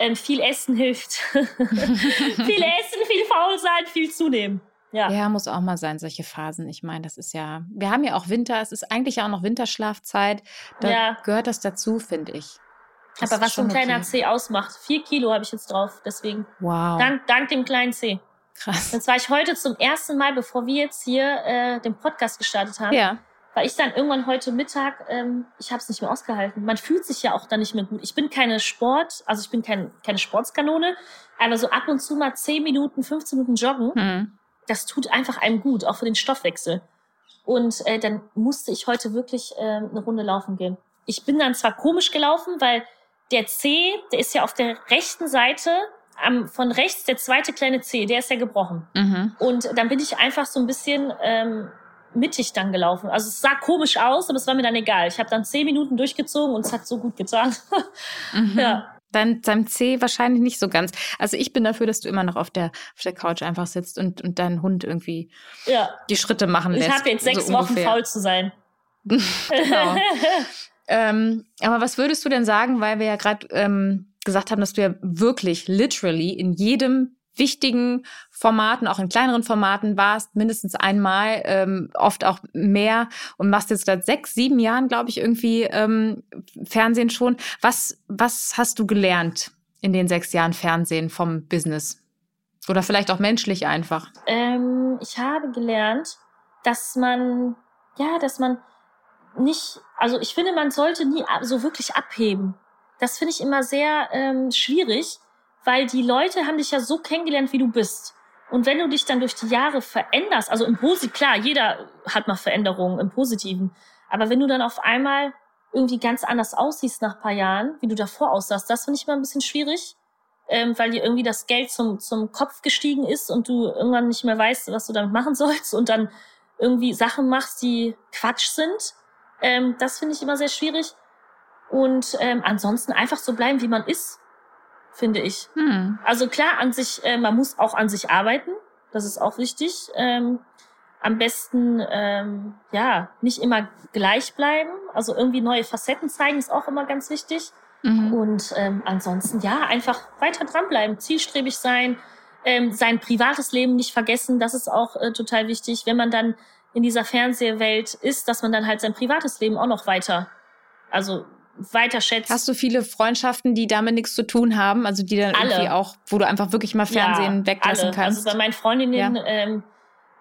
Ähm, viel Essen hilft. viel Essen, viel faul sein, viel zunehmen. Ja. ja, muss auch mal sein, solche Phasen. Ich meine, das ist ja, wir haben ja auch Winter, es ist eigentlich ja auch noch Winterschlafzeit. Da ja. gehört das dazu, finde ich. Das Aber was so ein kleiner okay. C ausmacht, vier Kilo habe ich jetzt drauf, deswegen. Wow. Dank, dank dem kleinen C. Krass. Jetzt war ich heute zum ersten Mal, bevor wir jetzt hier äh, den Podcast gestartet haben, ja. War ich dann irgendwann heute Mittag, ähm, ich habe es nicht mehr ausgehalten. Man fühlt sich ja auch dann nicht mehr gut. Ich bin keine Sport, also ich bin kein, keine Sportskanone, aber so ab und zu mal 10 Minuten, 15 Minuten joggen. Mhm das tut einfach einem gut, auch für den Stoffwechsel. Und äh, dann musste ich heute wirklich äh, eine Runde laufen gehen. Ich bin dann zwar komisch gelaufen, weil der C, der ist ja auf der rechten Seite, am, von rechts der zweite kleine C, der ist ja gebrochen. Mhm. Und dann bin ich einfach so ein bisschen ähm, mittig dann gelaufen. Also es sah komisch aus, aber es war mir dann egal. Ich habe dann zehn Minuten durchgezogen und es hat so gut getan. mhm. Ja. Dein, deinem C wahrscheinlich nicht so ganz. Also ich bin dafür, dass du immer noch auf der, auf der Couch einfach sitzt und, und deinen Hund irgendwie ja. die Schritte machen lässt. Ich habe jetzt sechs so Wochen faul zu sein. genau. ähm, aber was würdest du denn sagen, weil wir ja gerade ähm, gesagt haben, dass du ja wirklich literally in jedem wichtigen Formaten, auch in kleineren Formaten warst, mindestens einmal, ähm, oft auch mehr und machst jetzt seit sechs, sieben Jahren, glaube ich, irgendwie ähm, Fernsehen schon. Was, was hast du gelernt in den sechs Jahren Fernsehen vom Business? Oder vielleicht auch menschlich einfach? Ähm, ich habe gelernt, dass man, ja, dass man nicht, also ich finde, man sollte nie so wirklich abheben. Das finde ich immer sehr ähm, schwierig, weil die Leute haben dich ja so kennengelernt, wie du bist. Und wenn du dich dann durch die Jahre veränderst, also im Positiven, klar, jeder hat mal Veränderungen im Positiven, aber wenn du dann auf einmal irgendwie ganz anders aussiehst nach paar Jahren, wie du davor aussahst, das finde ich immer ein bisschen schwierig, ähm, weil dir irgendwie das Geld zum, zum Kopf gestiegen ist und du irgendwann nicht mehr weißt, was du damit machen sollst und dann irgendwie Sachen machst, die Quatsch sind. Ähm, das finde ich immer sehr schwierig. Und ähm, ansonsten einfach so bleiben, wie man ist finde ich. Hm. Also klar, an sich, äh, man muss auch an sich arbeiten. Das ist auch wichtig. Ähm, am besten, ähm, ja, nicht immer gleich bleiben. Also irgendwie neue Facetten zeigen ist auch immer ganz wichtig. Mhm. Und ähm, ansonsten, ja, einfach weiter dranbleiben, zielstrebig sein, ähm, sein privates Leben nicht vergessen. Das ist auch äh, total wichtig, wenn man dann in dieser Fernsehwelt ist, dass man dann halt sein privates Leben auch noch weiter, also weiter schätzt. Hast du viele Freundschaften, die damit nichts zu tun haben? Also die dann alle. irgendwie auch, wo du einfach wirklich mal Fernsehen ja, weglassen alle. kannst? Also bei meinen Freundinnen, ja. ähm,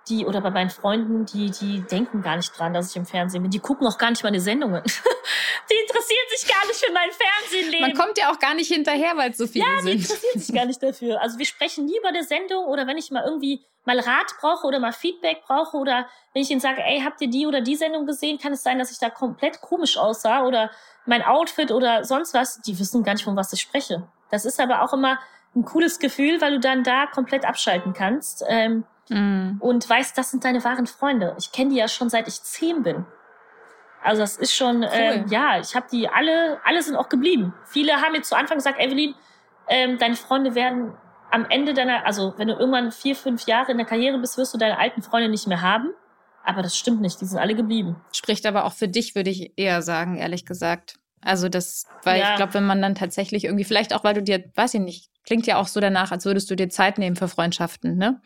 die oder bei meinen Freunden, die, die denken gar nicht dran, dass ich im Fernsehen bin. Die gucken auch gar nicht meine Sendungen. die interessieren sich gar nicht für mein Fernsehenleben. Man kommt ja auch gar nicht hinterher, weil es so viele ja, sind. Ja, die interessieren sich gar nicht dafür. Also wir sprechen nie über der Sendung oder wenn ich mal irgendwie mal Rat brauche oder mal Feedback brauche oder wenn ich ihnen sage, ey, habt ihr die oder die Sendung gesehen, kann es sein, dass ich da komplett komisch aussah oder mein Outfit oder sonst was, die wissen gar nicht, von was ich spreche. Das ist aber auch immer ein cooles Gefühl, weil du dann da komplett abschalten kannst ähm, mm. und weißt, das sind deine wahren Freunde. Ich kenne die ja schon seit ich zehn bin. Also das ist schon, cool. ähm, ja, ich habe die alle, alle sind auch geblieben. Viele haben mir zu Anfang gesagt, Evelyn, ähm, deine Freunde werden am Ende deiner, also wenn du irgendwann vier, fünf Jahre in der Karriere bist, wirst du deine alten Freunde nicht mehr haben. Aber das stimmt nicht, die sind alle geblieben. Spricht aber auch für dich, würde ich eher sagen, ehrlich gesagt. Also das, weil ja. ich glaube, wenn man dann tatsächlich irgendwie, vielleicht auch, weil du dir, weiß ich nicht, klingt ja auch so danach, als würdest du dir Zeit nehmen für Freundschaften, ne?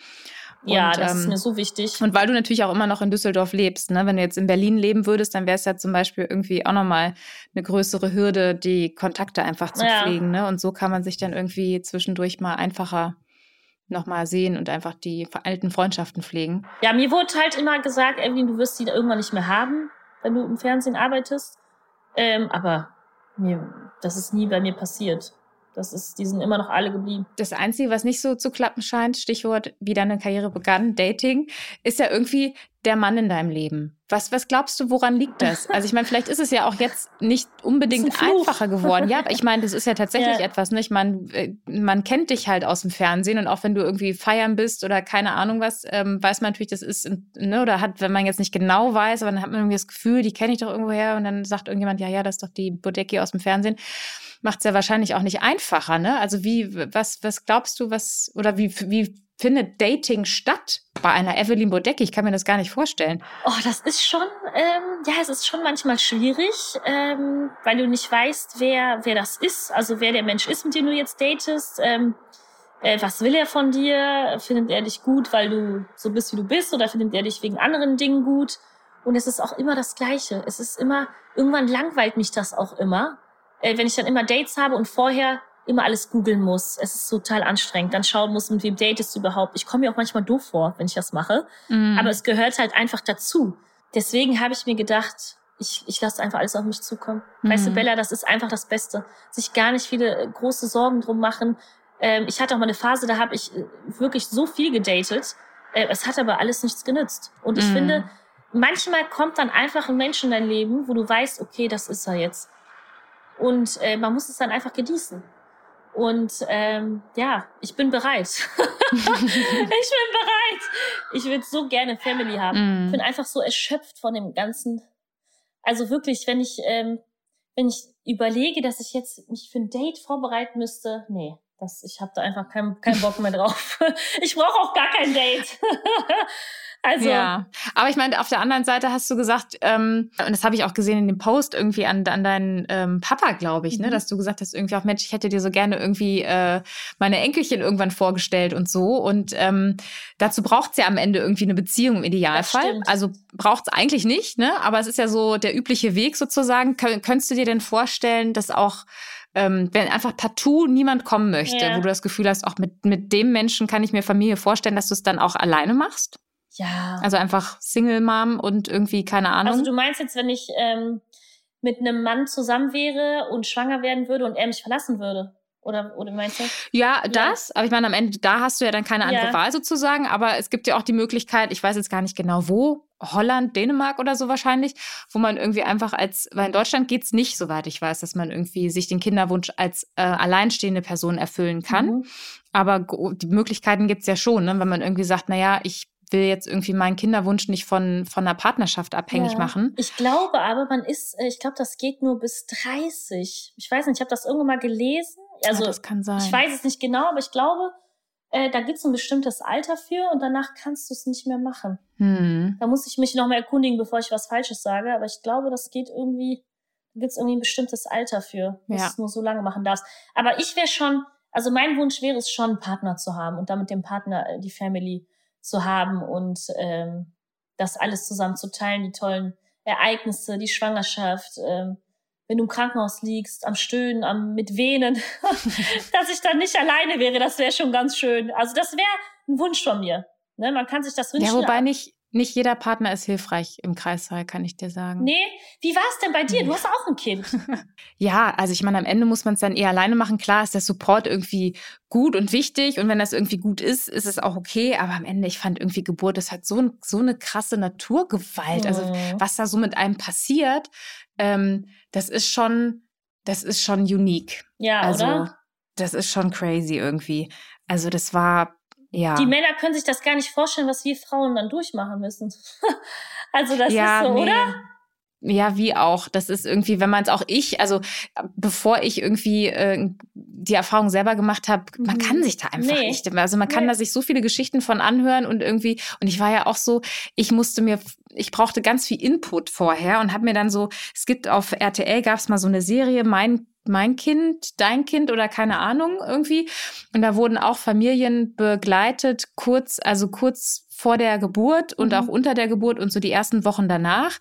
Und, ja, das ähm, ist mir so wichtig. Und weil du natürlich auch immer noch in Düsseldorf lebst, ne? Wenn du jetzt in Berlin leben würdest, dann wäre es ja zum Beispiel irgendwie auch nochmal eine größere Hürde, die Kontakte einfach zu ja. pflegen, ne? Und so kann man sich dann irgendwie zwischendurch mal einfacher nochmal sehen und einfach die alten Freundschaften pflegen. Ja, mir wurde halt immer gesagt, Evelyn, du wirst die irgendwann nicht mehr haben, wenn du im Fernsehen arbeitest. Ähm, aber mir, das ist nie bei mir passiert. Das ist, die sind immer noch alle geblieben. Das Einzige, was nicht so zu klappen scheint, Stichwort, wie deine Karriere begann, Dating, ist ja irgendwie der Mann in deinem Leben. Was, was glaubst du, woran liegt das? Also ich meine, vielleicht ist es ja auch jetzt nicht unbedingt ein einfacher geworden. Ja, ich meine, das ist ja tatsächlich ja. etwas. Ne? Ich meine, äh, man kennt dich halt aus dem Fernsehen und auch wenn du irgendwie feiern bist oder keine Ahnung was, ähm, weiß man natürlich, das ist, ne, oder hat, wenn man jetzt nicht genau weiß, aber dann hat man irgendwie das Gefühl, die kenne ich doch irgendwo her und dann sagt irgendjemand, ja, ja, das ist doch die Bodecki aus dem Fernsehen macht es ja wahrscheinlich auch nicht einfacher, ne? Also wie, was, was glaubst du, was, oder wie, wie findet Dating statt bei einer Evelyn Bodecki? Ich kann mir das gar nicht vorstellen. Oh, das ist schon, ähm, ja, es ist schon manchmal schwierig, ähm, weil du nicht weißt, wer, wer das ist, also wer der Mensch ist, mit dem du jetzt datest. Ähm, äh, was will er von dir? Findet er dich gut, weil du so bist, wie du bist, oder findet er dich wegen anderen Dingen gut? Und es ist auch immer das Gleiche. Es ist immer, irgendwann langweilt mich das auch immer äh, wenn ich dann immer Dates habe und vorher immer alles googeln muss. Es ist total anstrengend. Dann schauen muss, mit wem datest du überhaupt. Ich komme mir auch manchmal doof vor, wenn ich das mache. Mm. Aber es gehört halt einfach dazu. Deswegen habe ich mir gedacht, ich, ich lasse einfach alles auf mich zukommen. Mm. Weißt du, mhm. Bella, das ist einfach das Beste. Sich gar nicht viele äh, große Sorgen drum machen. Ähm, ich hatte auch mal eine Phase, da habe ich äh, wirklich so viel gedatet. Äh, es hat aber alles nichts genützt. Und ich mm. finde, manchmal kommt dann einfach ein Mensch in dein Leben, wo du weißt, okay, das ist er jetzt. Und äh, man muss es dann einfach genießen. Und ähm, ja, ich bin bereit. ich bin bereit. Ich würde so gerne Family haben. Mm. Ich bin einfach so erschöpft von dem ganzen. Also wirklich, wenn ich ähm, wenn ich überlege, dass ich jetzt mich für ein Date vorbereiten müsste, nee, das, ich habe da einfach keinen keinen Bock mehr drauf. ich brauche auch gar kein Date. Also. Ja, aber ich meine, auf der anderen Seite hast du gesagt, ähm, und das habe ich auch gesehen in dem Post irgendwie an, an deinen ähm, Papa, glaube ich, ne, mhm. dass du gesagt hast, irgendwie auch, Mensch, ich hätte dir so gerne irgendwie äh, meine Enkelchen irgendwann vorgestellt und so. Und ähm, dazu braucht es ja am Ende irgendwie eine Beziehung im Idealfall. Also braucht es eigentlich nicht, ne? Aber es ist ja so der übliche Weg sozusagen. Kön könntest du dir denn vorstellen, dass auch ähm, wenn einfach partout niemand kommen möchte, ja. wo du das Gefühl hast, auch mit, mit dem Menschen kann ich mir Familie vorstellen, dass du es dann auch alleine machst? Ja. Also einfach Single Mom und irgendwie keine Ahnung. Also du meinst jetzt, wenn ich ähm, mit einem Mann zusammen wäre und schwanger werden würde und er mich verlassen würde? Oder, oder meinst du? Ja, das. Ja. Aber ich meine, am Ende, da hast du ja dann keine andere ja. Wahl sozusagen. Aber es gibt ja auch die Möglichkeit, ich weiß jetzt gar nicht genau wo, Holland, Dänemark oder so wahrscheinlich, wo man irgendwie einfach als, weil in Deutschland geht's nicht, soweit ich weiß, dass man irgendwie sich den Kinderwunsch als äh, alleinstehende Person erfüllen kann. Mhm. Aber die Möglichkeiten gibt's ja schon, ne? wenn man irgendwie sagt, naja, ich will jetzt irgendwie meinen Kinderwunsch nicht von, von einer Partnerschaft abhängig ja. machen. Ich glaube aber, man ist, äh, ich glaube, das geht nur bis 30. Ich weiß nicht, ich habe das irgendwann mal gelesen. Also, ja, das kann sein. Ich weiß es nicht genau, aber ich glaube, äh, da gibt es ein bestimmtes Alter für und danach kannst du es nicht mehr machen. Hm. Da muss ich mich noch mal erkundigen, bevor ich was Falsches sage. Aber ich glaube, das geht irgendwie, da gibt es irgendwie ein bestimmtes Alter für, dass ja. du es nur so lange machen darfst. Aber ich wäre schon, also mein Wunsch wäre es schon, einen Partner zu haben und damit dem Partner äh, die Family zu haben und ähm, das alles zusammen zu teilen, die tollen Ereignisse, die Schwangerschaft, ähm, wenn du im Krankenhaus liegst, am Stöhnen, am mit Venen, dass ich dann nicht alleine wäre, das wäre schon ganz schön. Also das wäre ein Wunsch von mir. Ne? Man kann sich das wünschen. Ja, wobei nicht, nicht jeder Partner ist hilfreich im Kreissaal, kann ich dir sagen. Nee, wie war es denn bei dir? Du hast auch ein Kind. ja, also ich meine, am Ende muss man es dann eher alleine machen. Klar ist der Support irgendwie gut und wichtig und wenn das irgendwie gut ist, ist es auch okay. Aber am Ende, ich fand irgendwie Geburt ist halt so, ein, so eine krasse Naturgewalt. Also, mhm. Also was da so mit einem passiert, ähm, das ist schon, das ist schon unique. Ja, also, oder? Das ist schon crazy irgendwie. Also das war ja. Die Männer können sich das gar nicht vorstellen, was wir Frauen dann durchmachen müssen. also das ja, ist so, nee. oder? Ja, wie auch. Das ist irgendwie, wenn man es auch ich, also bevor ich irgendwie äh, die Erfahrung selber gemacht habe, mhm. man kann sich da einfach nee. nicht. Also man kann nee. da sich so viele Geschichten von anhören und irgendwie, und ich war ja auch so, ich musste mir, ich brauchte ganz viel Input vorher und habe mir dann so, es gibt auf RTL gab es mal so eine Serie, mein mein Kind, dein Kind oder keine Ahnung irgendwie. Und da wurden auch Familien begleitet, kurz, also kurz vor der Geburt und mhm. auch unter der Geburt und so die ersten Wochen danach.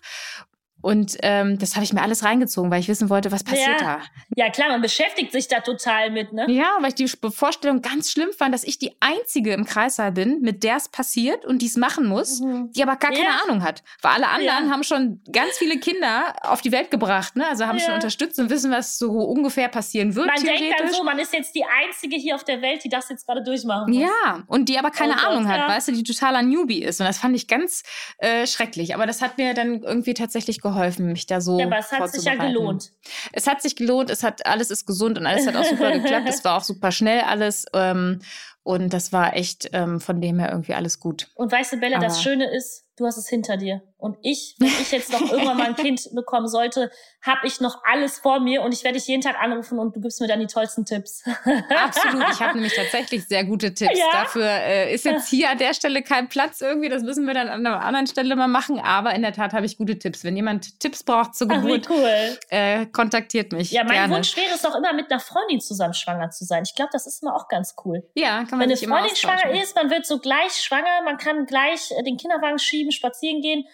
Und ähm, das habe ich mir alles reingezogen, weil ich wissen wollte, was passiert ja. da. Ja, klar, man beschäftigt sich da total mit, ne? Ja, weil ich die Vorstellung ganz schlimm fand, dass ich die Einzige im Kreissaal bin, mit der es passiert und die es machen muss, mhm. die aber gar keine ja. Ahnung hat. Weil alle anderen ja. haben schon ganz viele Kinder auf die Welt gebracht, ne? Also haben schon unterstützt und wissen, was so ungefähr passieren wird. Man denkt dann so, man ist jetzt die Einzige hier auf der Welt, die das jetzt gerade durchmachen muss. Ja, und die aber keine oh Ahnung Gott, hat, weißt du, die totaler Newbie ist. Und das fand ich ganz äh, schrecklich. Aber das hat mir dann irgendwie tatsächlich geholfen geholfen, mich da so. Ja, aber es hat sich ja gelohnt. Es hat sich gelohnt, es hat, alles ist gesund und alles hat auch super geklappt. Es war auch super schnell alles. Ähm, und das war echt ähm, von dem her irgendwie alles gut. Und weißt du, Bella, aber das Schöne ist, du hast es hinter dir. Und ich, wenn ich jetzt noch irgendwann mal ein Kind bekommen sollte, habe ich noch alles vor mir und ich werde dich jeden Tag anrufen und du gibst mir dann die tollsten Tipps. Absolut. Ich habe nämlich tatsächlich sehr gute Tipps. Ja? Dafür äh, ist jetzt hier an der Stelle kein Platz irgendwie. Das müssen wir dann an einer anderen Stelle mal machen. Aber in der Tat habe ich gute Tipps. Wenn jemand Tipps braucht zur Geburt, Ach, cool. äh, kontaktiert mich. Ja, mein gerne. Wunsch wäre es auch immer, mit einer Freundin zusammen schwanger zu sein. Ich glaube, das ist immer auch ganz cool. Ja, kann man Wenn eine Freundin schwanger ist, man wird so gleich schwanger, man kann gleich äh, den Kinderwagen schieben, spazieren gehen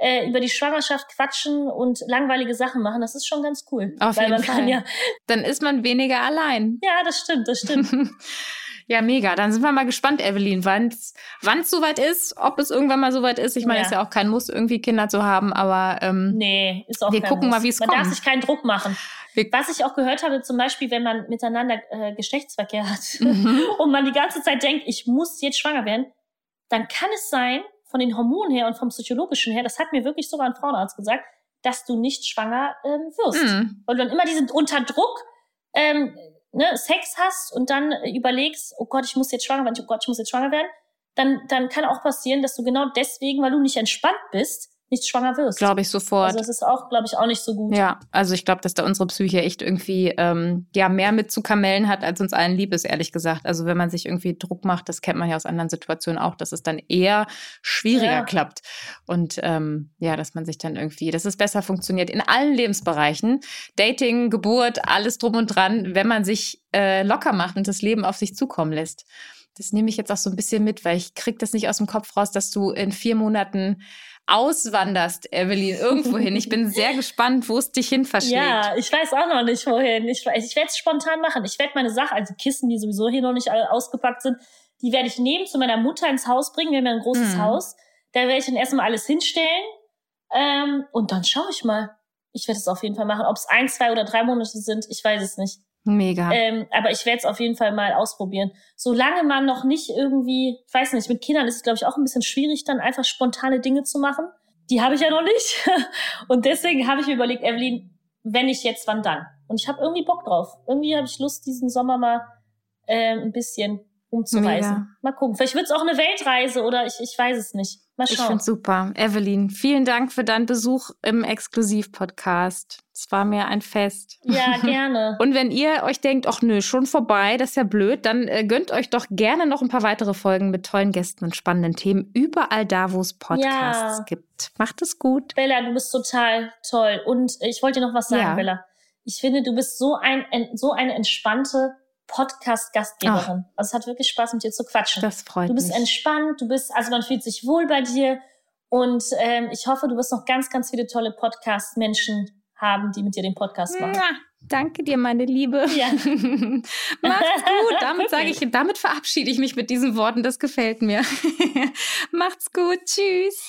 äh, über die Schwangerschaft quatschen und langweilige Sachen machen, das ist schon ganz cool. Auf Weil jeden Fall. Ja Dann ist man weniger allein. Ja, das stimmt, das stimmt. ja, mega. Dann sind wir mal gespannt, Evelyn, wann es soweit ist, ob es irgendwann mal soweit ist. Ich meine, es ja. ist ja auch kein Muss, irgendwie Kinder zu haben, aber ähm, nee, ist auch wir gucken Muss. mal, wie es kommt. Man darf sich keinen Druck machen. Was ich auch gehört habe, zum Beispiel, wenn man miteinander äh, Geschlechtsverkehr hat mhm. und man die ganze Zeit denkt, ich muss jetzt schwanger werden, dann kann es sein, von den Hormonen her und vom psychologischen her, das hat mir wirklich sogar ein Frauenarzt gesagt, dass du nicht schwanger ähm, wirst. Mhm. Weil du dann immer diesen unter Druck, ähm, ne, Sex hast und dann überlegst, oh Gott, ich muss jetzt schwanger werden, oh Gott, ich muss jetzt schwanger werden, dann, dann kann auch passieren, dass du genau deswegen, weil du nicht entspannt bist, nicht schwanger wirst. Glaube ich sofort. Also das ist auch, glaube ich, auch nicht so gut. Ja, also ich glaube, dass da unsere Psyche echt irgendwie ähm, ja mehr mit zu kamellen hat, als uns allen lieb ist, ehrlich gesagt. Also wenn man sich irgendwie Druck macht, das kennt man ja aus anderen Situationen auch, dass es dann eher schwieriger ja. klappt. Und ähm, ja, dass man sich dann irgendwie, dass es besser funktioniert in allen Lebensbereichen. Dating, Geburt, alles drum und dran, wenn man sich äh, locker macht und das Leben auf sich zukommen lässt. Das nehme ich jetzt auch so ein bisschen mit, weil ich kriege das nicht aus dem Kopf raus, dass du in vier Monaten auswanderst, Evelyn, irgendwo hin. Ich bin sehr gespannt, wo es dich hin verschlägt. Ja, ich weiß auch noch nicht, wohin. Ich, ich werde es spontan machen. Ich werde meine Sachen, also Kissen, die sowieso hier noch nicht ausgepackt sind, die werde ich nehmen, zu meiner Mutter ins Haus bringen. Wir haben ja ein großes hm. Haus. Da werde ich dann erstmal alles hinstellen. Ähm, und dann schaue ich mal. Ich werde es auf jeden Fall machen. Ob es ein, zwei oder drei Monate sind, ich weiß es nicht. Mega. Ähm, aber ich werde es auf jeden Fall mal ausprobieren. Solange man noch nicht irgendwie, ich weiß nicht, mit Kindern ist es, glaube ich, auch ein bisschen schwierig, dann einfach spontane Dinge zu machen. Die habe ich ja noch nicht. Und deswegen habe ich mir überlegt, Evelyn, wenn nicht jetzt, wann dann? Und ich habe irgendwie Bock drauf. Irgendwie habe ich Lust, diesen Sommer mal äh, ein bisschen umzureisen. Mega. Mal gucken. Vielleicht wird es auch eine Weltreise oder ich, ich weiß es nicht. Mal schauen. Ich finde super. Evelyn, vielen Dank für deinen Besuch im Exklusiv-Podcast. Es war mir ein Fest. Ja, gerne. Und wenn ihr euch denkt, ach nö, schon vorbei, das ist ja blöd, dann äh, gönnt euch doch gerne noch ein paar weitere Folgen mit tollen Gästen und spannenden Themen überall da, wo es Podcasts ja. gibt. Macht es gut. Bella, du bist total toll. Und ich wollte dir noch was sagen, ja. Bella. Ich finde, du bist so ein, so eine entspannte Podcast-Gastgeberin. Also es hat wirklich Spaß, mit dir zu quatschen. Das freut mich. Du bist mich. entspannt, du bist, also man fühlt sich wohl bei dir. Und ähm, ich hoffe, du wirst noch ganz, ganz viele tolle Podcast-Menschen haben, die mit dir den Podcast machen. Danke dir, meine Liebe. Ja. Macht's gut. Damit sage ich, damit verabschiede ich mich mit diesen Worten. Das gefällt mir. Macht's gut. Tschüss.